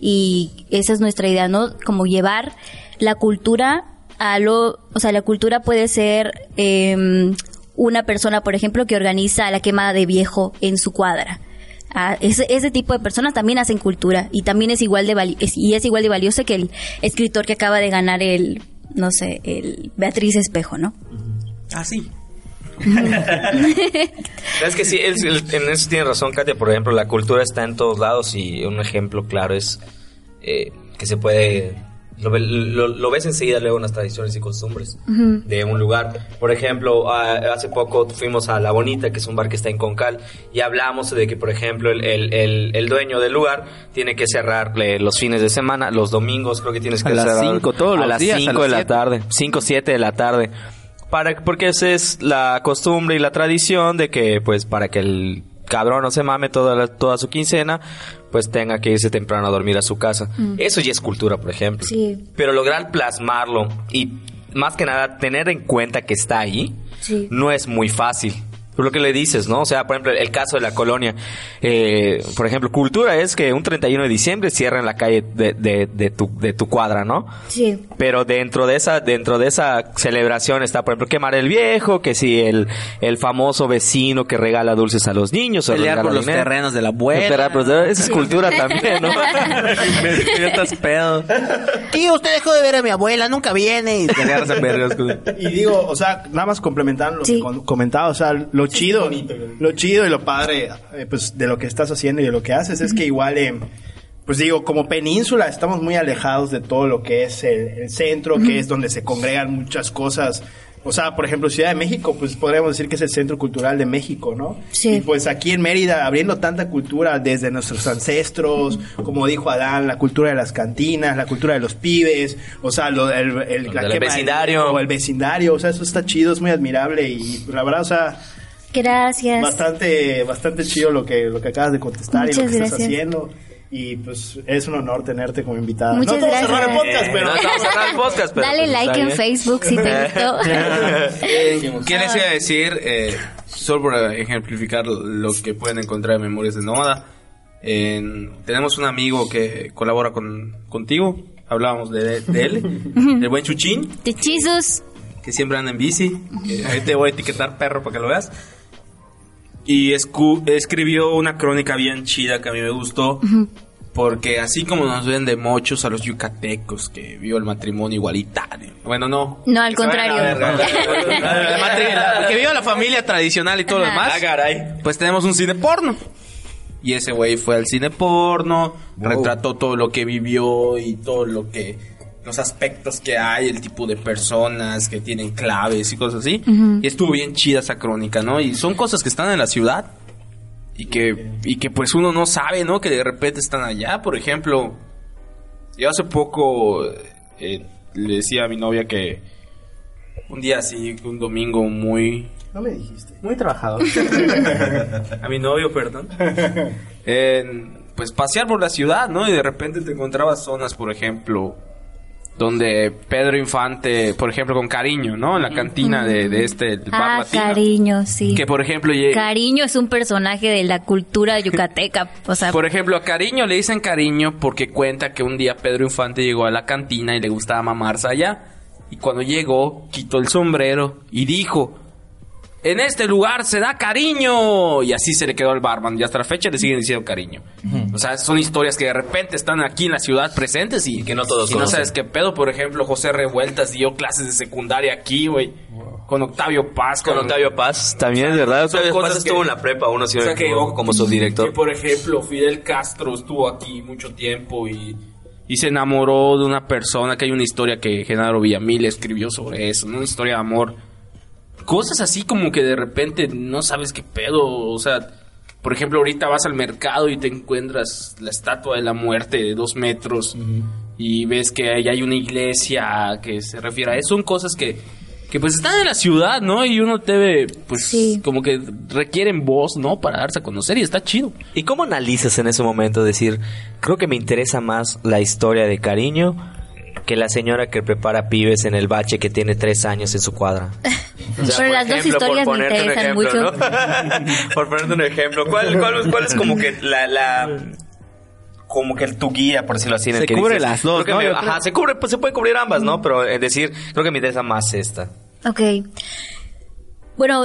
Y esa es nuestra idea, ¿no? Como llevar la cultura a lo, o sea, la cultura puede ser em, una persona, por ejemplo, que organiza la quema de viejo en su cuadra. Ah, ese, tipo de personas también hacen cultura y también es igual de vali- y es igual de valioso que el escritor que acaba de ganar el no sé el Beatriz Espejo no Ah, sí. Es que sí, él- él- en eso tiene razón, Katia. Por ejemplo, la cultura está en todos lados y un ejemplo claro es eh, que se puede... Lo, ve- lo- lo ves enseguida luego en las tradiciones y costumbres de un lugar. Por ejemplo, a- hace poco fuimos a La Bonita, que es un bar que está en Concal, y hablamos de que, por ejemplo, el, el- el- el dueño del lugar tiene que cerrar eh, los fines de semana, los domingos creo que tienes que A las cerrar. cinco, todos a los las días, a 5 las de la tarde, 5 7 de la tarde. Para, porque esa es la costumbre y la tradición de que, pues, para que el cabrón no se mame toda, la- toda su quincena, pues tenga que irse temprano a dormir a su casa. Eso ya es cultura, por ejemplo. Sí. Pero lograr plasmarlo y, más que nada, tener en cuenta que está ahí, Sí. no es muy fácil. Por lo que le dices, ¿no? O sea, por ejemplo, el caso de la colonia. Eh, por ejemplo, cultura es que un 31 de diciembre cierran la calle de, de, de tu, de tu cuadra, ¿no? sí Pero dentro de esa, dentro de esa celebración está, por ejemplo, quemar el viejo, que si el, el famoso vecino que regala dulces a los niños, o Pelear por los dinero. terrenos de la abuela. Esa es cultura también, ¿no? Estás pedo. Tío, usted dejó de ver a mi abuela, nunca viene. Y Y digo, o sea, nada más complementando lo Sí. que comentaba, o sea, lo chido, lo chido y lo padre, eh, pues, de lo que estás haciendo y de lo que haces es que igual, eh, pues digo, como península estamos muy alejados de todo lo que es el, el centro, que es donde se congregan muchas cosas. O sea, por ejemplo, Ciudad de México, pues podríamos decir que es el centro cultural de México, ¿no? Sí. Y pues aquí en Mérida, abriendo tanta cultura desde nuestros ancestros, como dijo Adán, la cultura de las cantinas, la cultura de los pibes, o sea, lo, el, el, la quema vecindario. o el vecindario, o sea, eso está chido, es muy admirable y la verdad, o sea, gracias bastante, bastante chido lo que, lo que acabas de contestar y lo Muchas que estás gracias. haciendo. Y pues es un honor tenerte como invitada. Muchas no te vamos a gracias. cerrar el podcast, pero No estamos cerrando el podcast, pero dale pues, like en. Facebook si te gustó Eh, ¿Qué les iba a decir? Eh, solo para ejemplificar lo que pueden encontrar en Memorias de Nómada. En- tenemos un amigo que colabora con, contigo. Hablábamos de, de él, el buen Chuchín, de chisos que siempre anda en bici. que ahí te voy a etiquetar perro para que lo veas. Y escu- escribió una crónica bien chida que a mí me gustó. Porque así como nos ven de mochos a los yucatecos que vio el matrimonio igualitario. Bueno, no. No, al Que contrario. verga. La- que viva la familia tradicional y todo lo demás. Ah, caray. Pues tenemos un cine porno. Y ese güey fue al cine porno, retrató todo lo que vivió y todo lo que los aspectos que hay, el tipo de personas que tienen claves y cosas así. Y estuvo bien chida esa crónica, ¿no? Y son cosas que están en la ciudad y que y que pues uno no sabe, ¿no? Que de repente están allá, por ejemplo, yo hace poco eh, le decía a mi novia que un día así, un domingo muy No me dijiste. muy trabajador. a mi novio, perdón. Pues pasear por la ciudad, ¿no? Y de repente te encontrabas zonas, por ejemplo, donde Pedro Infante, por ejemplo, con cariño, ¿no? En la cantina de, de este el bar ah latino. cariño sí Que por ejemplo, Cariño es un personaje de la cultura yucateca. O sea, por ejemplo, a Cariño le dicen Cariño porque cuenta que un día Pedro Infante llegó a la cantina y le gustaba mamarse allá. Y cuando llegó, quitó el sombrero y dijo, en este lugar se da cariño. Y así se le quedó al barman. Y hasta la fecha le siguen diciendo cariño. O sea, son historias que de repente están aquí en la ciudad presentes y Que no todos y no sabes qué pedo. Por ejemplo, José Revueltas dio clases de secundaria aquí, güey. Con Octavio Paz. Con Octavio Paz, también, ¿verdad? son Octavio Paz estuvo en la prepa, uno si O sea que, equivoco, como subdirector. que, por ejemplo, Fidel Castro estuvo aquí mucho tiempo y, y se enamoró de una persona, que hay una historia que Genaro Villamil escribió sobre eso, ¿no? una historia de amor. Cosas así como que de repente no sabes qué pedo, o sea, por ejemplo, ahorita vas al mercado y te encuentras la estatua de la muerte de dos metros y ves que ahí hay una iglesia que se refiere a eso. Son cosas que, que pues están en la ciudad, ¿no? Y uno debe, pues, Sí. como que requieren voz, ¿no? Para darse a conocer y está chido. ¿Y cómo analizas en ese momento decir, creo que me interesa más la historia de cariño que la señora que prepara pibes en el bache que tiene tres años en su cuadra? O sea, Pero por las dos ejemplo, por historias me ponerte un interesan ejemplo, mucho. ¿no? por ponerte un ejemplo, ¿cuál, cuál, cuál es como que la... la como que tu guía, por decirlo así, en el Se que cubre dices, las dos, creo que ¿no? me- Yo creo- ajá, se cubre, pues se puede cubrir ambas, ¿no? Pero es decir, creo que me interesa más esta. Ok. Bueno,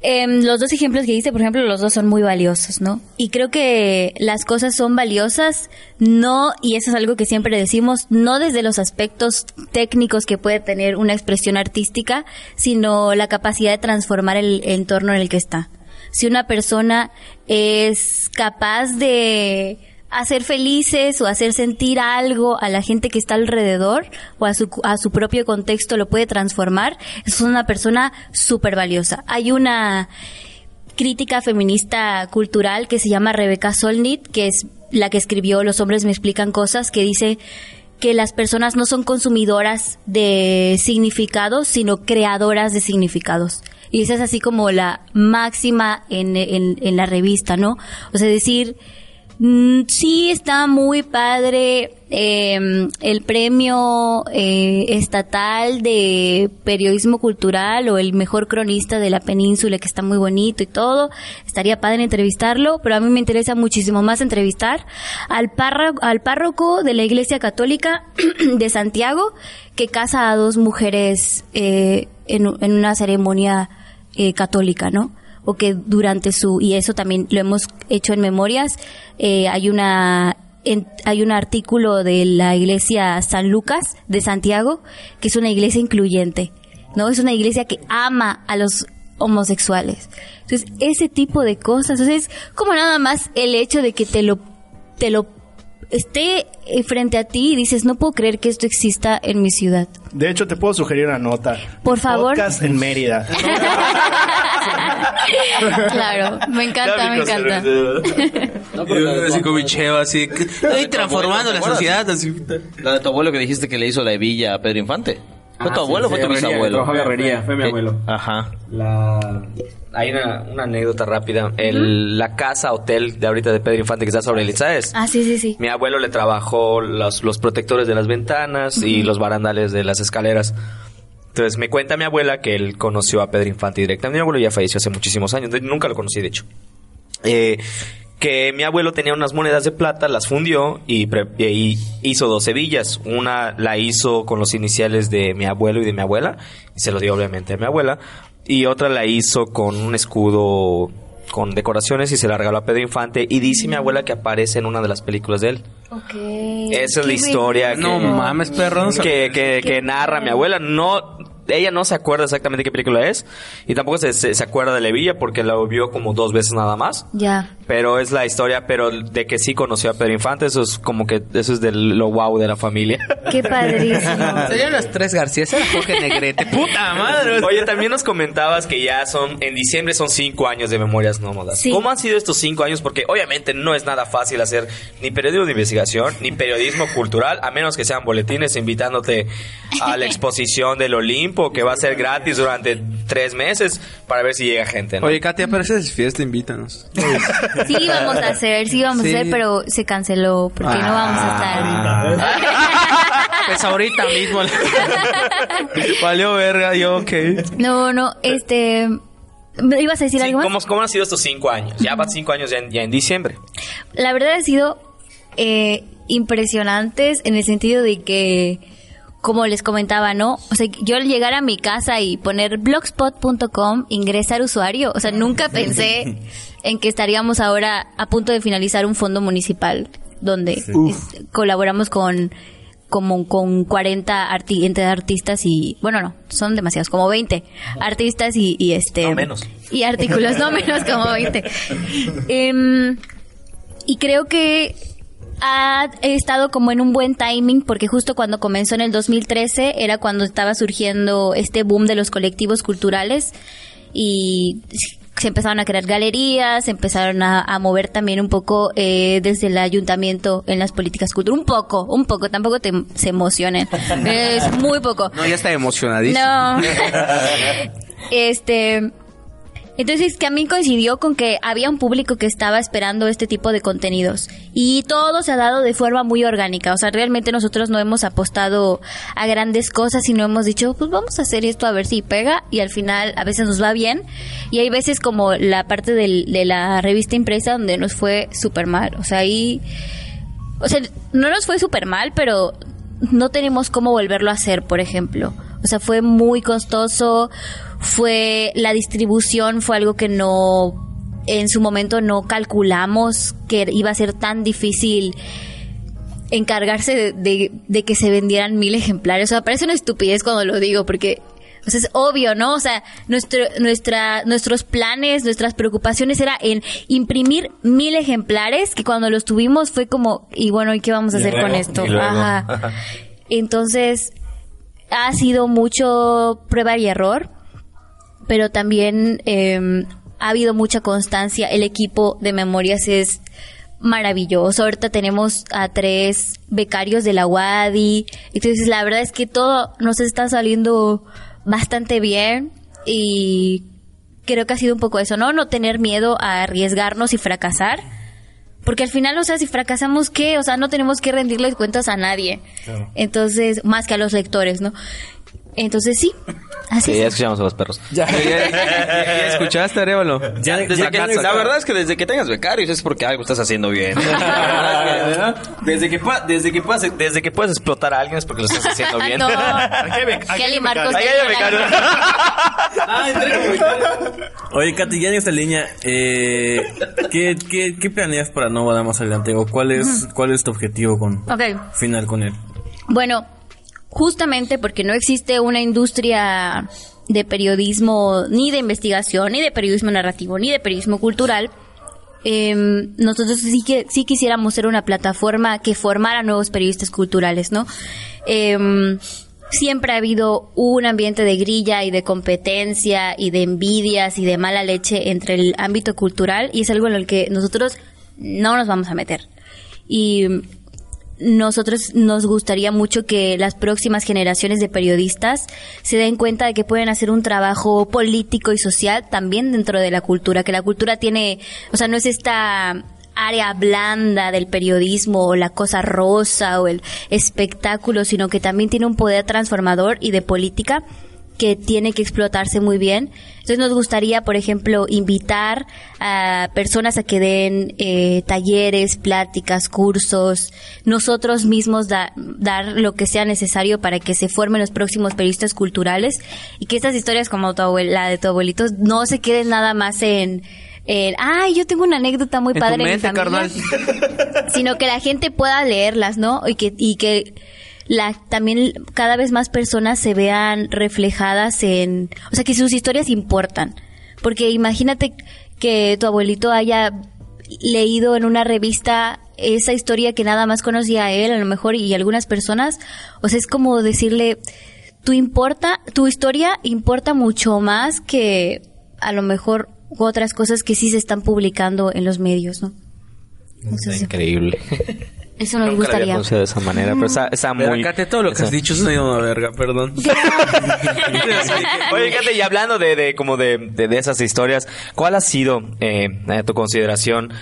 em, los dos ejemplos que hice, por ejemplo, los dos son muy valiosos, ¿no? Y creo que las cosas son valiosas, no, y eso es algo que siempre decimos, no desde los aspectos técnicos que puede tener una expresión artística, sino la capacidad de transformar el entorno en el que está. Si una persona es capaz de hacer felices o hacer sentir algo a la gente que está alrededor o a su, a su propio contexto lo puede transformar, es una persona súper valiosa. Hay una crítica feminista cultural que se llama Rebeca Solnit, que es la que escribió Los hombres me explican cosas, que dice que las personas no son consumidoras de significados, sino creadoras de significados. Y esa es así como la máxima en, en, en la revista, ¿no? O sea, decir, Mm, sí, está muy padre eh, el premio eh, estatal de periodismo cultural o el mejor cronista de la península, que está muy bonito y todo. Estaría padre entrevistarlo, pero a mí me interesa muchísimo más entrevistar al, párroco, al párroco de la Iglesia Católica de Santiago que casa a dos mujeres eh, en, en una ceremonia eh, católica, ¿no? Que durante su y eso también lo hemos hecho en memorias eh, hay una en- hay un artículo de la iglesia San Lucas de Santiago que es una iglesia incluyente no es una iglesia que ama a los homosexuales. Entonces ese tipo de cosas entonces como nada más el hecho de que te lo te lo esté eh, frente a ti y dices no puedo creer que esto exista en mi ciudad De hecho, te puedo sugerir una nota. Por favor. Podcast en Mérida. claro me encanta me encanta así. que- Estoy transformando la sociedad. Así. La de tu abuelo que dijiste que le hizo la hebilla a Pedro Infante. ¿Fue tu abuelo o fue tu bisabuelo? Fue Herrería, fue mi abuelo. Ajá. La... Hay una, una anécdota rápida. El, La casa hotel de ahorita de Pedro Infante que está sobre Elizaes. ah sí sí sí Mi abuelo le trabajó los, los protectores de las ventanas y los barandales de las escaleras. Entonces me cuenta mi abuela que él conoció a Pedro Infante directamente. Mi abuelo ya falleció hace muchísimos años. Nunca lo conocí, de hecho. Eh, que mi abuelo tenía unas monedas de plata, las fundió y, y hizo dos hebillas. Una la hizo con los iniciales de mi abuelo y de mi abuela, y se lo dio obviamente a mi abuela. Y otra la hizo con un escudo con decoraciones y se la regaló a Pedro Infante. Y dice mi abuela que aparece en una de las películas de él. Ok. Esa es la historia que, No mames, perro. que, que, que narra mi abuela. No, ella no se acuerda exactamente qué película es y tampoco se, se, se acuerda de Levilla porque la vio como dos veces nada más. Ya. Pero es la historia, pero de que sí conoció a Pedro Infante, eso es como que eso es de lo wow de la familia. Qué padrísimo. Serían las tres García. Era Jorge Negrete. Puta madre. Oye, también nos comentabas que ya son, en diciembre son cinco años de Memorias Nómadas. Sí. ¿Cómo han sido estos cinco años? Porque obviamente no es nada fácil hacer ni periodismo de investigación, ni periodismo cultural, a menos que sean boletines invitándote a la exposición del Olimpo, que va a ser gratis durante tres meses, para ver si llega gente, ¿no? Oye, Katia, pero esa es fiesta, invítanos. Sí íbamos a hacer, sí íbamos Sí. a hacer, pero se canceló porque no vamos Ah. a estar. Pues ahorita mismo. Valió verga, yo, ok. No, no, este... ¿me ¿Ibas a decir Sí, algo más? ¿cómo, cómo han sido estos cinco años? Ya van cinco años ya en, ya en diciembre. La verdad ha sido eh, impresionantes en el sentido de que, como les comentaba, ¿no? O sea, yo al llegar a mi casa y poner blogspot.com, ingresar usuario, o sea, nunca pensé en que estaríamos ahora a punto de finalizar un fondo municipal donde es- colaboramos con como con 40 arti entre artistas y bueno no son demasiados como 20 artistas y, y este No, menos. y artículos no menos como 20 Em, y creo que ha estado como en un buen timing porque justo cuando comenzó en el 2013 era cuando estaba surgiendo este boom de los colectivos culturales y se empezaron a crear galerías, se empezaron a, a mover también un poco eh, desde el ayuntamiento en las políticas culturales. Un poco, un poco, tampoco te, se emocionen. es muy poco. No, ya está emocionadísimo. No. este. Entonces, que a mí coincidió con que había un público que estaba esperando este tipo de contenidos. Y todo se ha dado de forma muy orgánica. O sea, realmente nosotros no hemos apostado a grandes cosas y no hemos dicho, pues vamos a hacer esto a ver si pega. Y al final, a veces nos va bien. Y hay veces como la parte de la revista impresa donde nos fue súper mal. O sea, ahí. O sea, no nos fue súper mal, pero no tenemos cómo volverlo a hacer, por ejemplo. O sea, fue muy costoso, fue la distribución fue algo que no en su momento no calculamos que iba a ser tan difícil encargarse de, de- de que se vendieran mil ejemplares. O sea, parece una estupidez cuando lo digo, porque o sea, es obvio, ¿no? O sea, nuestro, nuestra, nuestros planes, nuestras preocupaciones era en imprimir mil ejemplares, que cuando los tuvimos fue como, y bueno, ¿y qué vamos a Y hacer luego, con esto? Ajá. Entonces, ha sido mucho prueba y error, pero también eh, ha habido mucha constancia. El equipo de memorias es maravilloso. Ahorita tenemos a tres becarios de la UADI. Entonces, la verdad es que todo nos está saliendo bastante bien y creo que ha sido un poco eso, ¿no? No tener miedo a arriesgarnos y fracasar. Porque al final, o sea, si fracasamos, ¿qué? O sea, no tenemos que rendirles cuentas a nadie. Entonces, más que a los lectores, ¿no? Entonces, sí. Así Sí, ya es. escuchamos a los perros. ¿Ya, ya- ya escuchaste, Arevalo? Ya, desde que- la verdad es que desde que tengas becarios es porque algo estás haciendo bien. Desde que, desde, que puedas, desde que puedas explotar a alguien es porque lo estás haciendo bien. no. Kelly Marcos. becarios. Ahí hay becarios. Oye, Katy, ya en esta línea, eh, ¿qué, qué, qué planeas para Nóvada más adelante? ¿O cuál es, cuál es tu objetivo con, final con él? Bueno, justamente porque no existe una industria de periodismo, ni de investigación, ni de periodismo narrativo, ni de periodismo cultural, em, nosotros sí que sí quisiéramos ser una plataforma que formara nuevos periodistas culturales, ¿no? Em, siempre ha habido un ambiente de grilla y de competencia y de envidias y de mala leche entre el ámbito cultural y es algo en el que nosotros no nos vamos a meter. Y nosotros nos gustaría mucho que las próximas generaciones de periodistas se den cuenta de que pueden hacer un trabajo político y social también dentro de la cultura, que la cultura tiene, o sea, no es esta área blanda del periodismo o la cosa rosa o el espectáculo, sino que también tiene un poder transformador y de política que tiene que explotarse muy bien. Entonces nos gustaría, por ejemplo, invitar a personas a que den eh, talleres, pláticas, cursos, nosotros mismos da- dar lo que sea necesario para que se formen los próximos periodistas culturales y que estas historias como tu abuel- la de tu abuelito no se queden nada más en... Ay, yo tengo una anécdota muy En tu padre mente, en mi familia", sino que la gente pueda leerlas, ¿no? Y que, y que la, también cada vez más personas se vean reflejadas en, o sea, que sus historias importan. Porque imagínate que tu abuelito haya leído en una revista esa historia que nada más conocía él, a lo mejor, y algunas personas, o sea, es como decirle, tu importa, tu historia importa mucho más que a lo mejor otras cosas que sí se están publicando en los medios, ¿no? Entonces, Increíble. eso nos Nunca había gustaría. conocido de esa manera, pero está, está Pero, muy... Katy, todo lo que has dicho es una verga, perdón. Oye, Kate, y hablando de, de como de, de, de esas historias, ¿cuál ha sido, eh, a tu consideración,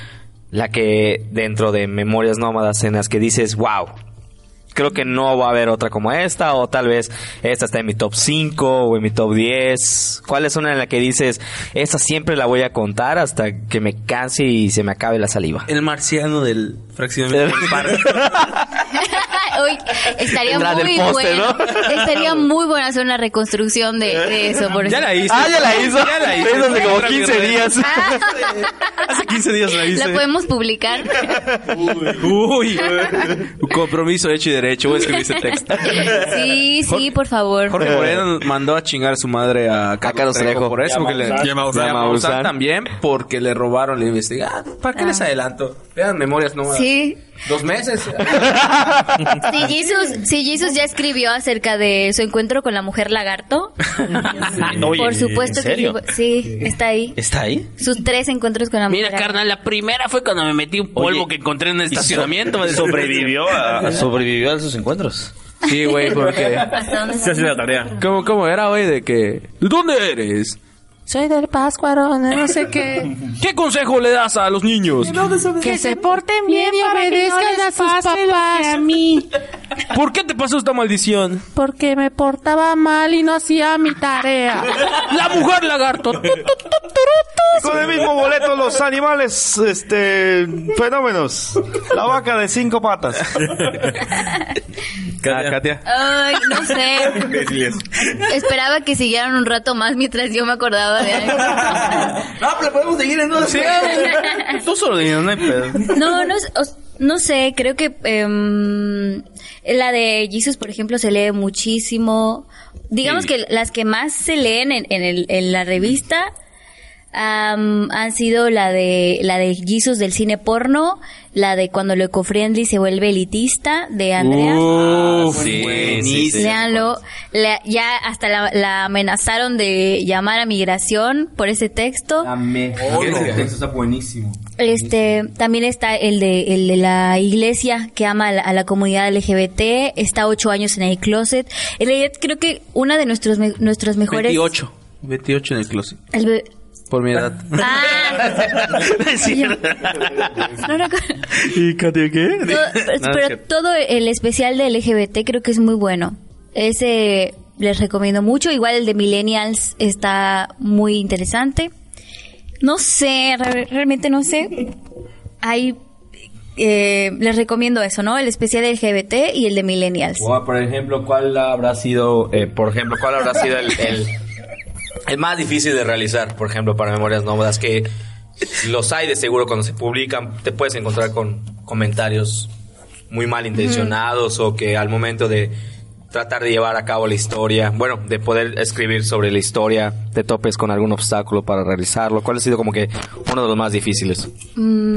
la que dentro de Memorias Nómadas en las que dices, wow, creo que no va a haber otra como esta, o tal vez esta está en mi top 5 o en mi top 10? ¿Cuál es una en la que dices, esta siempre la voy a contar hasta que me canse y se me acabe la saliva? El marciano del fraccionamiento del parque. Estaría muy poste, bueno. ¿no? Estaría muy bueno hacer una reconstrucción de, de eso. Por Ya ejemplo. la hice. Ah, ya la hizo. Ya la hice. Es hace como 15 días. Hace 15 días la hice. ¿La podemos publicar? Uy, un compromiso hecho y derecho. Voy a escribir ese texto. Sí, sí, por favor. Jorge Moreno mandó a chingar a su madre a Carlos, Carlos Trejo por eso. Porque le, Maussan. y a Maussan. Y a Y a Maussan Maussan. también porque le robaron la investigación. ¿Para qué les adelanto? Vean memorias no Sí. Dos meses. Si Jesus, si Jesus ya escribió acerca de su encuentro con la mujer lagarto, Oye, por supuesto ¿en serio? que sí, está ahí. ¿Está ahí? Sus tres encuentros con la mujer Mira, lagarto. carnal, la primera fue cuando me metí un polvo Oye, que encontré en el ¿Y so- estacionamiento. me- sobrevivió a, sobrevivió a sus encuentros. Sí, güey, porque... ¿Hasta dónde Sí, así la tarea. ¿Cómo, cómo era, güey? De que... ¿De dónde eres? Soy del Páscuaro, no sé qué. ¿Qué consejo le das a los niños? Que se porten bien y obedezcan a sus papás. a mí. ¿Por qué te pasó esta maldición? Porque me portaba mal y no hacía mi tarea. ¡La mujer lagarto! Con el mismo boleto los animales, este, fenómenos. La vaca de cinco patas. Katia. Katia. Ay, no sé. Esperaba que siguieran un rato más mientras yo me acordaba algo. No, pero podemos seguir en Sí, tú solo dices, no hay pedo. No, no, no sé, creo que em, la de Jesus, por ejemplo, se lee muchísimo. Digamos que las que más se leen en, en, el- en la revista am, han sido la de la de Jesus del cine porno, la de cuando lo ecofriendly se vuelve elitista de Andrea. Uh, sí, sí. La- ya hasta la, la amenazaron de llamar a migración por ese texto. Amé. Ese texto está buenísimo. Este, también está el de, el de la iglesia que ama a la, a la comunidad LGBT, está ocho años en el closet. En realidad creo que una de nuestros, me- nuestros mejores... 28. 28 en el closet. el Por mi edad. Ah, no recuerdo. ¿Y Katia qué? Todo- pero pero todo el especial de LGBT creo que es muy bueno. Ese les recomiendo mucho. Igual el de Millennials está muy interesante. No sé, re- realmente no sé. Hay, eh, les recomiendo eso, ¿no? El especial de LGBT y el de Millennials. O, por ejemplo, ¿cuál habrá sido? Eh, por ejemplo, ¿cuál habrá sido el, el, el más difícil de realizar, por ejemplo, para Memorias Nómadas? Que los hay de seguro cuando se publican, te puedes encontrar con comentarios muy malintencionados o que al momento de tratar de llevar a cabo la historia, bueno, de poder escribir sobre la historia, te topes con algún obstáculo para realizarlo. ¿Cuál ha sido como que uno de los más difíciles? Mm,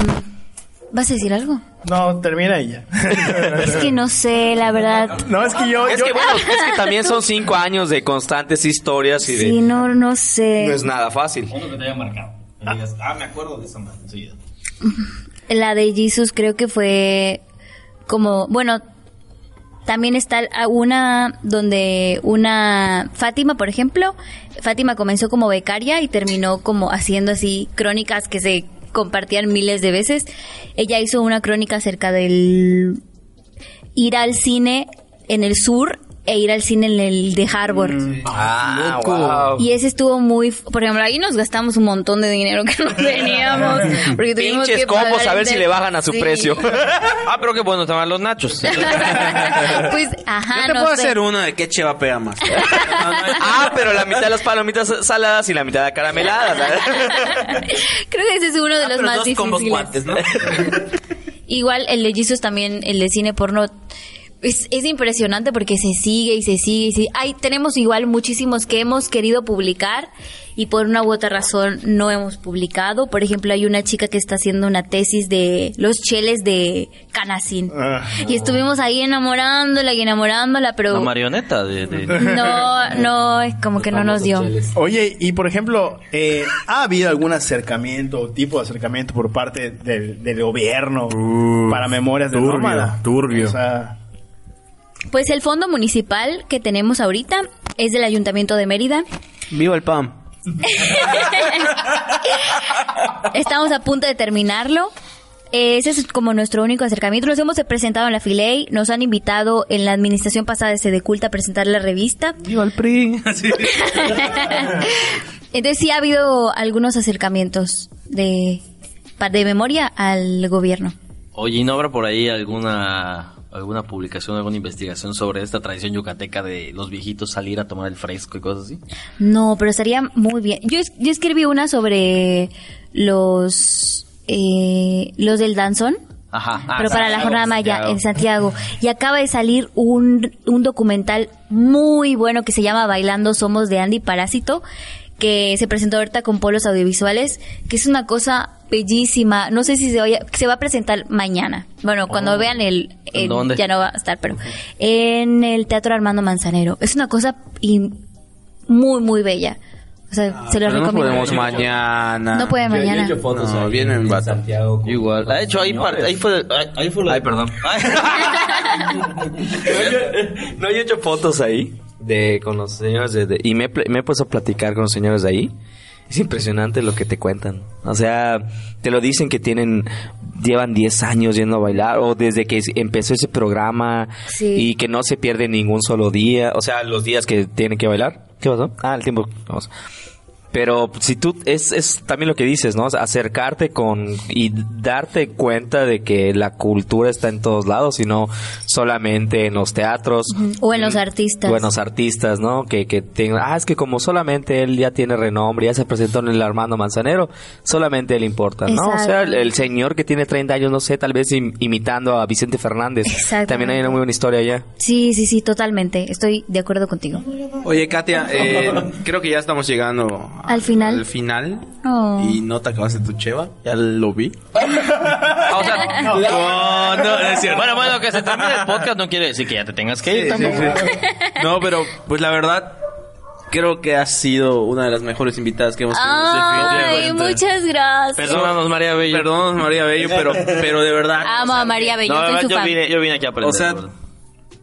¿Vas a decir algo? No, termina ya. Es que no sé, la verdad. No, es que yo... Es yo- que bueno, es que también son cinco años de constantes historias y de... Sí, no, no sé. No es nada fácil. Uno que te haya marcado. Digas, ah, me acuerdo de esa madre enseguida. La de Jesus creo que fue como, bueno, también está una donde una Fátima, por ejemplo, Fátima comenzó como becaria y terminó como haciendo así crónicas que se compartían miles de veces. Ella hizo una crónica acerca del ir al cine en el sur e ir al cine en el de Harvard. Ah, wow. Y ese estuvo muy, por ejemplo, ahí nos gastamos un montón de dinero que no teníamos. Porque tuvimos Pinches que combos, a ver si le bajan a su Sí. precio. ah, pero qué bueno estaban los nachos. Pues, ajá, Yo te no puedo sé. hacer una de qué cheva pega más. ah, pero la mitad de las palomitas saladas y la mitad de carameladas. Creo que ese es uno de los Pero más dos combos difíciles. guantes, ¿no? Igual el de Jesus también, el de cine porno. Es, es impresionante porque se sigue y se sigue y sigue. Hay, tenemos igual muchísimos que hemos querido publicar y por una u otra razón no hemos publicado. Por ejemplo, hay una chica que está haciendo una tesis de los cheles de Canacín. Ah. Y estuvimos ahí enamorándola y enamorándola, pero La marioneta de... de- no, no, es como que no nos dio. Oye, y por ejemplo, eh, ¿ha habido algún acercamiento o tipo de acercamiento por parte del, del gobierno para memorias de turbio, Nómada? turbio. O sea, Pues el fondo municipal que tenemos ahorita es del Ayuntamiento de Mérida. Viva el PAM. Estamos a punto de terminarlo. Eh, Ese es como nuestro único acercamiento. Nos hemos presentado en la Filey, nos han invitado en la administración pasada de Sedeculta a presentar la revista. Viva el PRI. Entonces sí ha habido algunos acercamientos de, de memoria al gobierno. Oye, ¿y no habrá por ahí alguna alguna publicación, alguna investigación sobre esta tradición yucateca de los viejitos salir a tomar el fresco y cosas así? No, pero estaría muy bien. Yo, yo escribí una sobre los eh, los del danzón. Ajá. Ah, pero para la jornada maya Santiago. en Santiago. Y acaba de salir un, un documental muy bueno que se llama Bailando Somos de Andy Parásito, que se presentó ahorita con Polos Audiovisuales, que es una cosa bellísima. No sé si se, vaya- se va a presentar mañana. Bueno, cuando vean el... ¿En el- dónde? Ya no va a estar, pero... En el Teatro Armando Manzanero. Es una cosa muy, muy bella. O sea, se lo Pero no recomiendo. podemos mañana. No puede mañana. No, viene en bata. Igual. Ha hecho ahí, par- ahí fue. Ahí, ahí fue lo- Ay, perdón. no, yo he hecho fotos ahí de con los señores de, de- y me, he pl- me he puesto a platicar con los señores de ahí. Es impresionante lo que te cuentan. O sea, te lo dicen que tienen llevan 10 años yendo a bailar o desde que empezó ese programa Sí. y que no se pierde ningún solo día, o sea, los días que tienen que bailar. ¿Qué pasó? Ah, el tiempo. Vamos. Pero si tú, es, es también lo que dices, ¿no? O sea, Acercarte con y darte cuenta de que la cultura está en todos lados y no solamente en los teatros. O en los artistas. Buenos artistas, ¿no? Que, que tengan, ah, es que como solamente él ya tiene renombre, ya se presentó en el Armando Manzanero, solamente él importa, ¿no? O sea, el, señor que tiene 30 años, no sé, tal vez im- imitando a Vicente Fernández. También hay una muy buena historia allá. Sí, sí, sí, totalmente. Estoy de acuerdo contigo. Oye, Katia, eh, creo que ya estamos llegando Al final. Al final. Oh. Y no te acabaste tu cheva. Ya lo vi. Ah, o sea, No, no, no es cierto. Bueno, bueno, que se termine el podcast no quiere decir que ya te tengas que ir tampoco. No, pero pues la verdad, creo que has sido una de las mejores invitadas que hemos tenido. Ay, muchas gracias. Perdónanos, María Bello. Perdónanos, María Bello, pero, pero de verdad. Amo a María Bello, No, soy su yo fan. vine, yo vine aquí a aprender. O sea.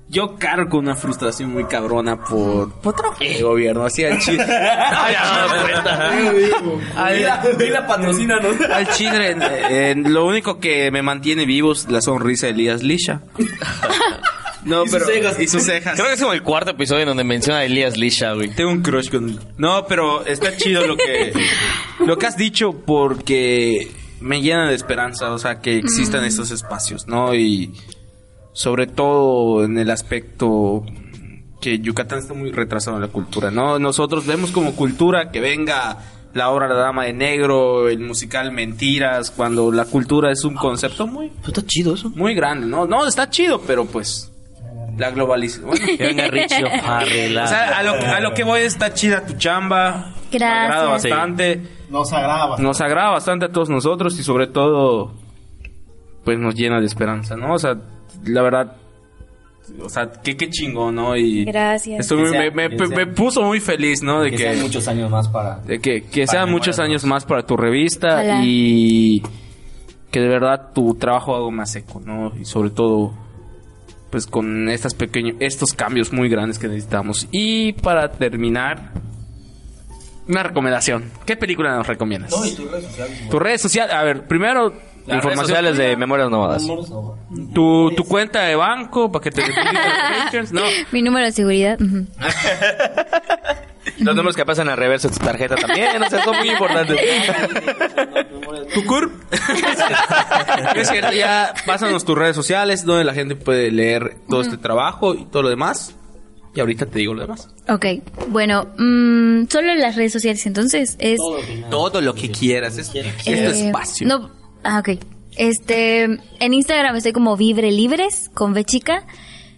Yo cargo con una frustración muy cabrona por, por de gobierno. Así al chile. Ay, me doy cuenta. Al, chile, eh, lo único que me mantiene vivo es la sonrisa de Elías Lisha. No, pero. Y sus cejas. Creo que es como el cuarto episodio en donde menciona a Elías Lisha, güey. Tengo un crush con. No, pero está chido lo que. lo que has dicho porque me llena de esperanza. O sea, que existan estos espacios, ¿no? Y. Sobre todo en el aspecto. Que Yucatán está muy retrasado en la cultura, ¿no? Nosotros vemos como cultura que venga la obra La Dama de Negro, el musical Mentiras, cuando la cultura es un concepto muy. Está chido eso. Muy grande, ¿no? No, está chido, pero pues. La globalización. Bueno, Que venga Richie O'Farrell. o sea, a lo, a lo que voy está chida tu chamba. Nos Gracias. agrada bastante. Nos agrada. Nos agrada bastante a todos nosotros y sobre todo, pues nos llena de esperanza, ¿no? O sea, la verdad, o sea, qué, qué chingón, ¿no? Y Gracias. estoy sea- me, me- que sea- me puso muy feliz, ¿no? De Que que, sean muchos años más para. de que, que para sean muchos años más para tu revista Ojalá. y que de verdad tu trabajo haga más eco, ¿no? Y sobre todo, pues con estas pequeños, estos cambios muy grandes que necesitamos. Y para terminar, una recomendación. ¿Qué película nos recomiendas? Tu redes sociales. A ver, primero, Las información sociales de Memorias Nómadas. Tu, tu cuenta de banco para que te No. Mi número de seguridad. ujú. Los números que pasan al reverso de tu tarjeta también, o sea, son muy importantes. Tu CURP. es cierto, ya pásanos tus redes sociales donde la gente puede leer todo este trabajo y todo lo demás. Y ahorita te digo lo demás. Ok, bueno, mm, solo en las redes sociales entonces es... Todo lo que quieras. Es, es tu eh, espacio. No, ah, ok. Este, en Instagram estoy como Vibre Libres, con chica.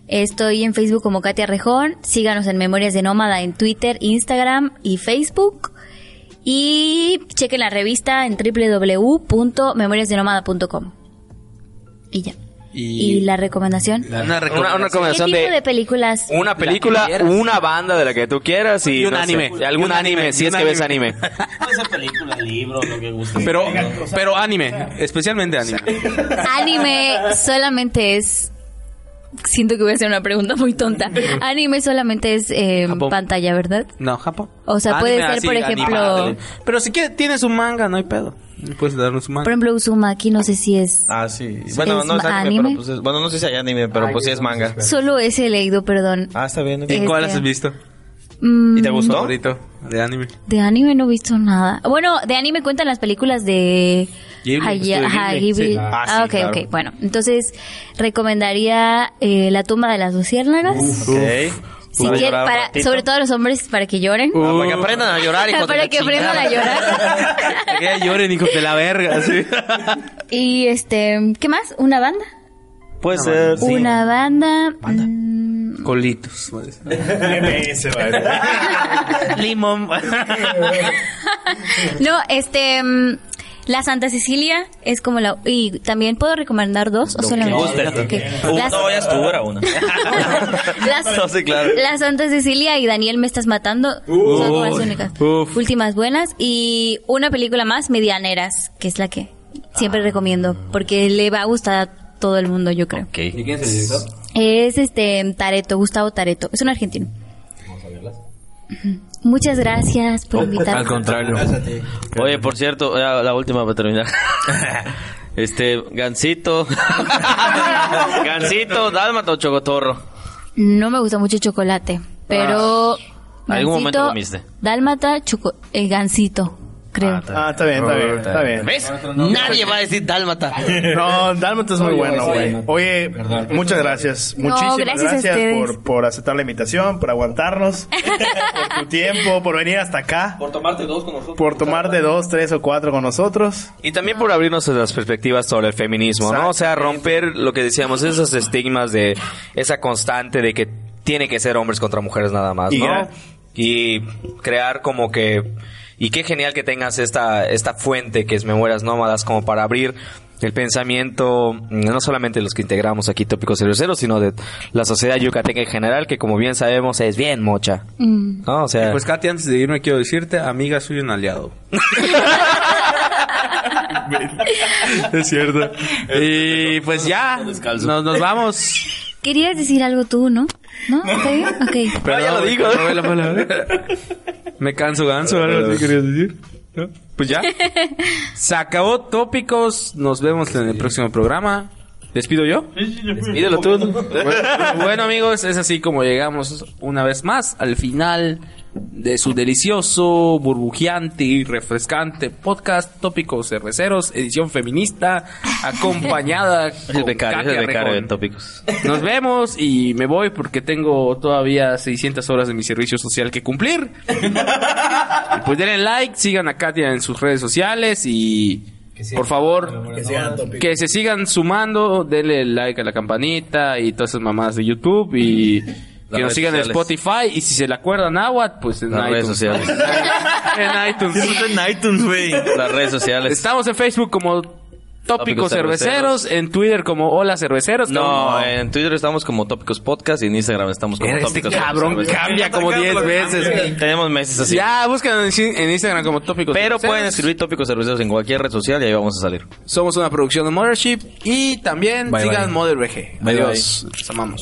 Estoy en Facebook como Katia Rejón. Síganos en Memorias de Nómada en Twitter, Instagram y Facebook. Y chequen la revista en www.memoriasdenomada.com. Y ya. Y, la recomendación. Una Una, recomendación. una ¿Qué recomendación tipo de, de películas? una película, una banda de la que tú quieras y, Y un no sé, anime. algún un anime, anime, si es que ves anime. anime. Puede ser película, libro, lo que guste. Pero, pero anime. Especialmente anime. Anime solamente es. Siento que voy a hacer una pregunta muy tonta. Anime solamente es eh, pantalla, ¿verdad? No, Japón. O sea, puede ser, así, por ejemplo- animado. Pero si quieres, tienes un manga, no hay pedo. Puedes darnos un Por ejemplo, Uzumaki, no sé si es. Ah, sí. Bueno, ¿Es no es anime, anime? pero pues es- bueno, no sé si hay anime, pero pues sí es manga. Solo ese he leído, perdón. Ah, está bien. ¿Y Este- cuál has visto? Mm, ¿Y te gustó? Favorito de anime. De anime no he visto nada. Bueno, de anime cuentan las películas de Ghibli, Haya- estudio ajá, Ghibli, Ghibli. sí. Ah, Ah, sí, ok, claro. ok. Bueno, entonces recomendaría eh, La tumba de las luciérnagas. Ok. Si Para para, sobre todo los hombres, para que lloren. Ah, para que aprendan a llorar, hijos de para la que aprendan a llorar. Que ya lloren, hijos de la verga. sí. y este, ¿qué más? ¿Una banda? Puede ser. sí. Una banda. mm, Colitos. MS, vale. Limón. No, este. La Santa Cecilia es como la. Y también puedo recomendar dos o solamente. Uh, no, ya estuvo, era una. las- No, sí, claro. La Santa Cecilia y Daniel me estás matando son como las únicas últimas buenas y una película más Medianeras que es la que siempre recomiendo porque le va a gustar a todo el mundo yo creo Ok. ¿Y quién es el director? es este Tareto Gustavo Tareto es un argentino Ujú. Muchas gracias por invitarme Al contrario. Oye, por cierto, la última para terminar. Este, Gansito. Gansito, Dálmata o Chocotorro. no me gusta mucho el chocolate pero Ah, algún momento comiste. Dálmata choco el gansito creo Ah, está bien, está bien, está bien. ¿Ves? Nadie va a decir Dálmata. No, Dálmata es muy bueno, güey. Oye, muchas gracias. No, Muchísimas gracias por, por aceptar la invitación, por aguantarnos, por tu tiempo, por venir hasta acá, Por tomarte dos con nosotros. por tomar de dos, tres o cuatro con nosotros. Y también por abrirnos las perspectivas sobre el feminismo, ¿no? O sea, romper lo que decíamos, esos estigmas de esa constante de que tiene que ser hombres contra mujeres nada más, ¿no? Y crear como que... Y qué genial que tengas esta, esta fuente que es Memorias Nómadas como para abrir el pensamiento, mm, no solamente de los que integramos aquí Tópicos Cerveceros, sino de la sociedad yucateca en general, que como bien sabemos es bien mocha. Mm. ¿no? O sea, Pues Katy, antes de irme quiero decirte, amiga, soy un aliado. es cierto. Y pues ya, nos, nos vamos. querías decir algo tú no no está bien ok Pero ya lo digo. la palabra. Me canso ganso, algo así querías decir. ¿No? Pues ya. Se acabó tópicos. Nos vemos en el próximo programa. ¿Despido yo? Despídelo tú. Bueno, amigos, es así como llegamos una vez más al final de su delicioso, burbujeante y refrescante podcast Tópicos Cerveceros, edición feminista, acompañada con becario, Katia becario de tópicos. Nos vemos y me voy porque tengo todavía 600 horas de mi servicio social que cumplir. Y pues denle like, sigan a Katia en sus redes sociales y por favor que se sigan sumando, denle like a la campanita y todas esas mamadas de YouTube y que nos redes sigan en. Spotify y si se la acuerdan agua, pues en Las redes iTunes. sociales. en iTunes. en iTunes, güey. Las redes sociales. Estamos en Facebook como Tópicos Tópicos Cerveceros, Cerveceros. en Twitter como Hola Cerveceros. No, en Twitter estamos como Tópicos Podcast y en Instagram estamos como Era este Tópicos cabrón Cerveceros. cambia como 10 veces. Tenemos meses así. Ya, buscan en Instagram como Tópicos Pero Cerveceros. pueden escribir Tópicos Cerveceros en cualquier red social y ahí vamos a salir. Somos una producción de Mothership y también Bye, sigan bye. Mother VG. Bye, Adiós. Los amamos.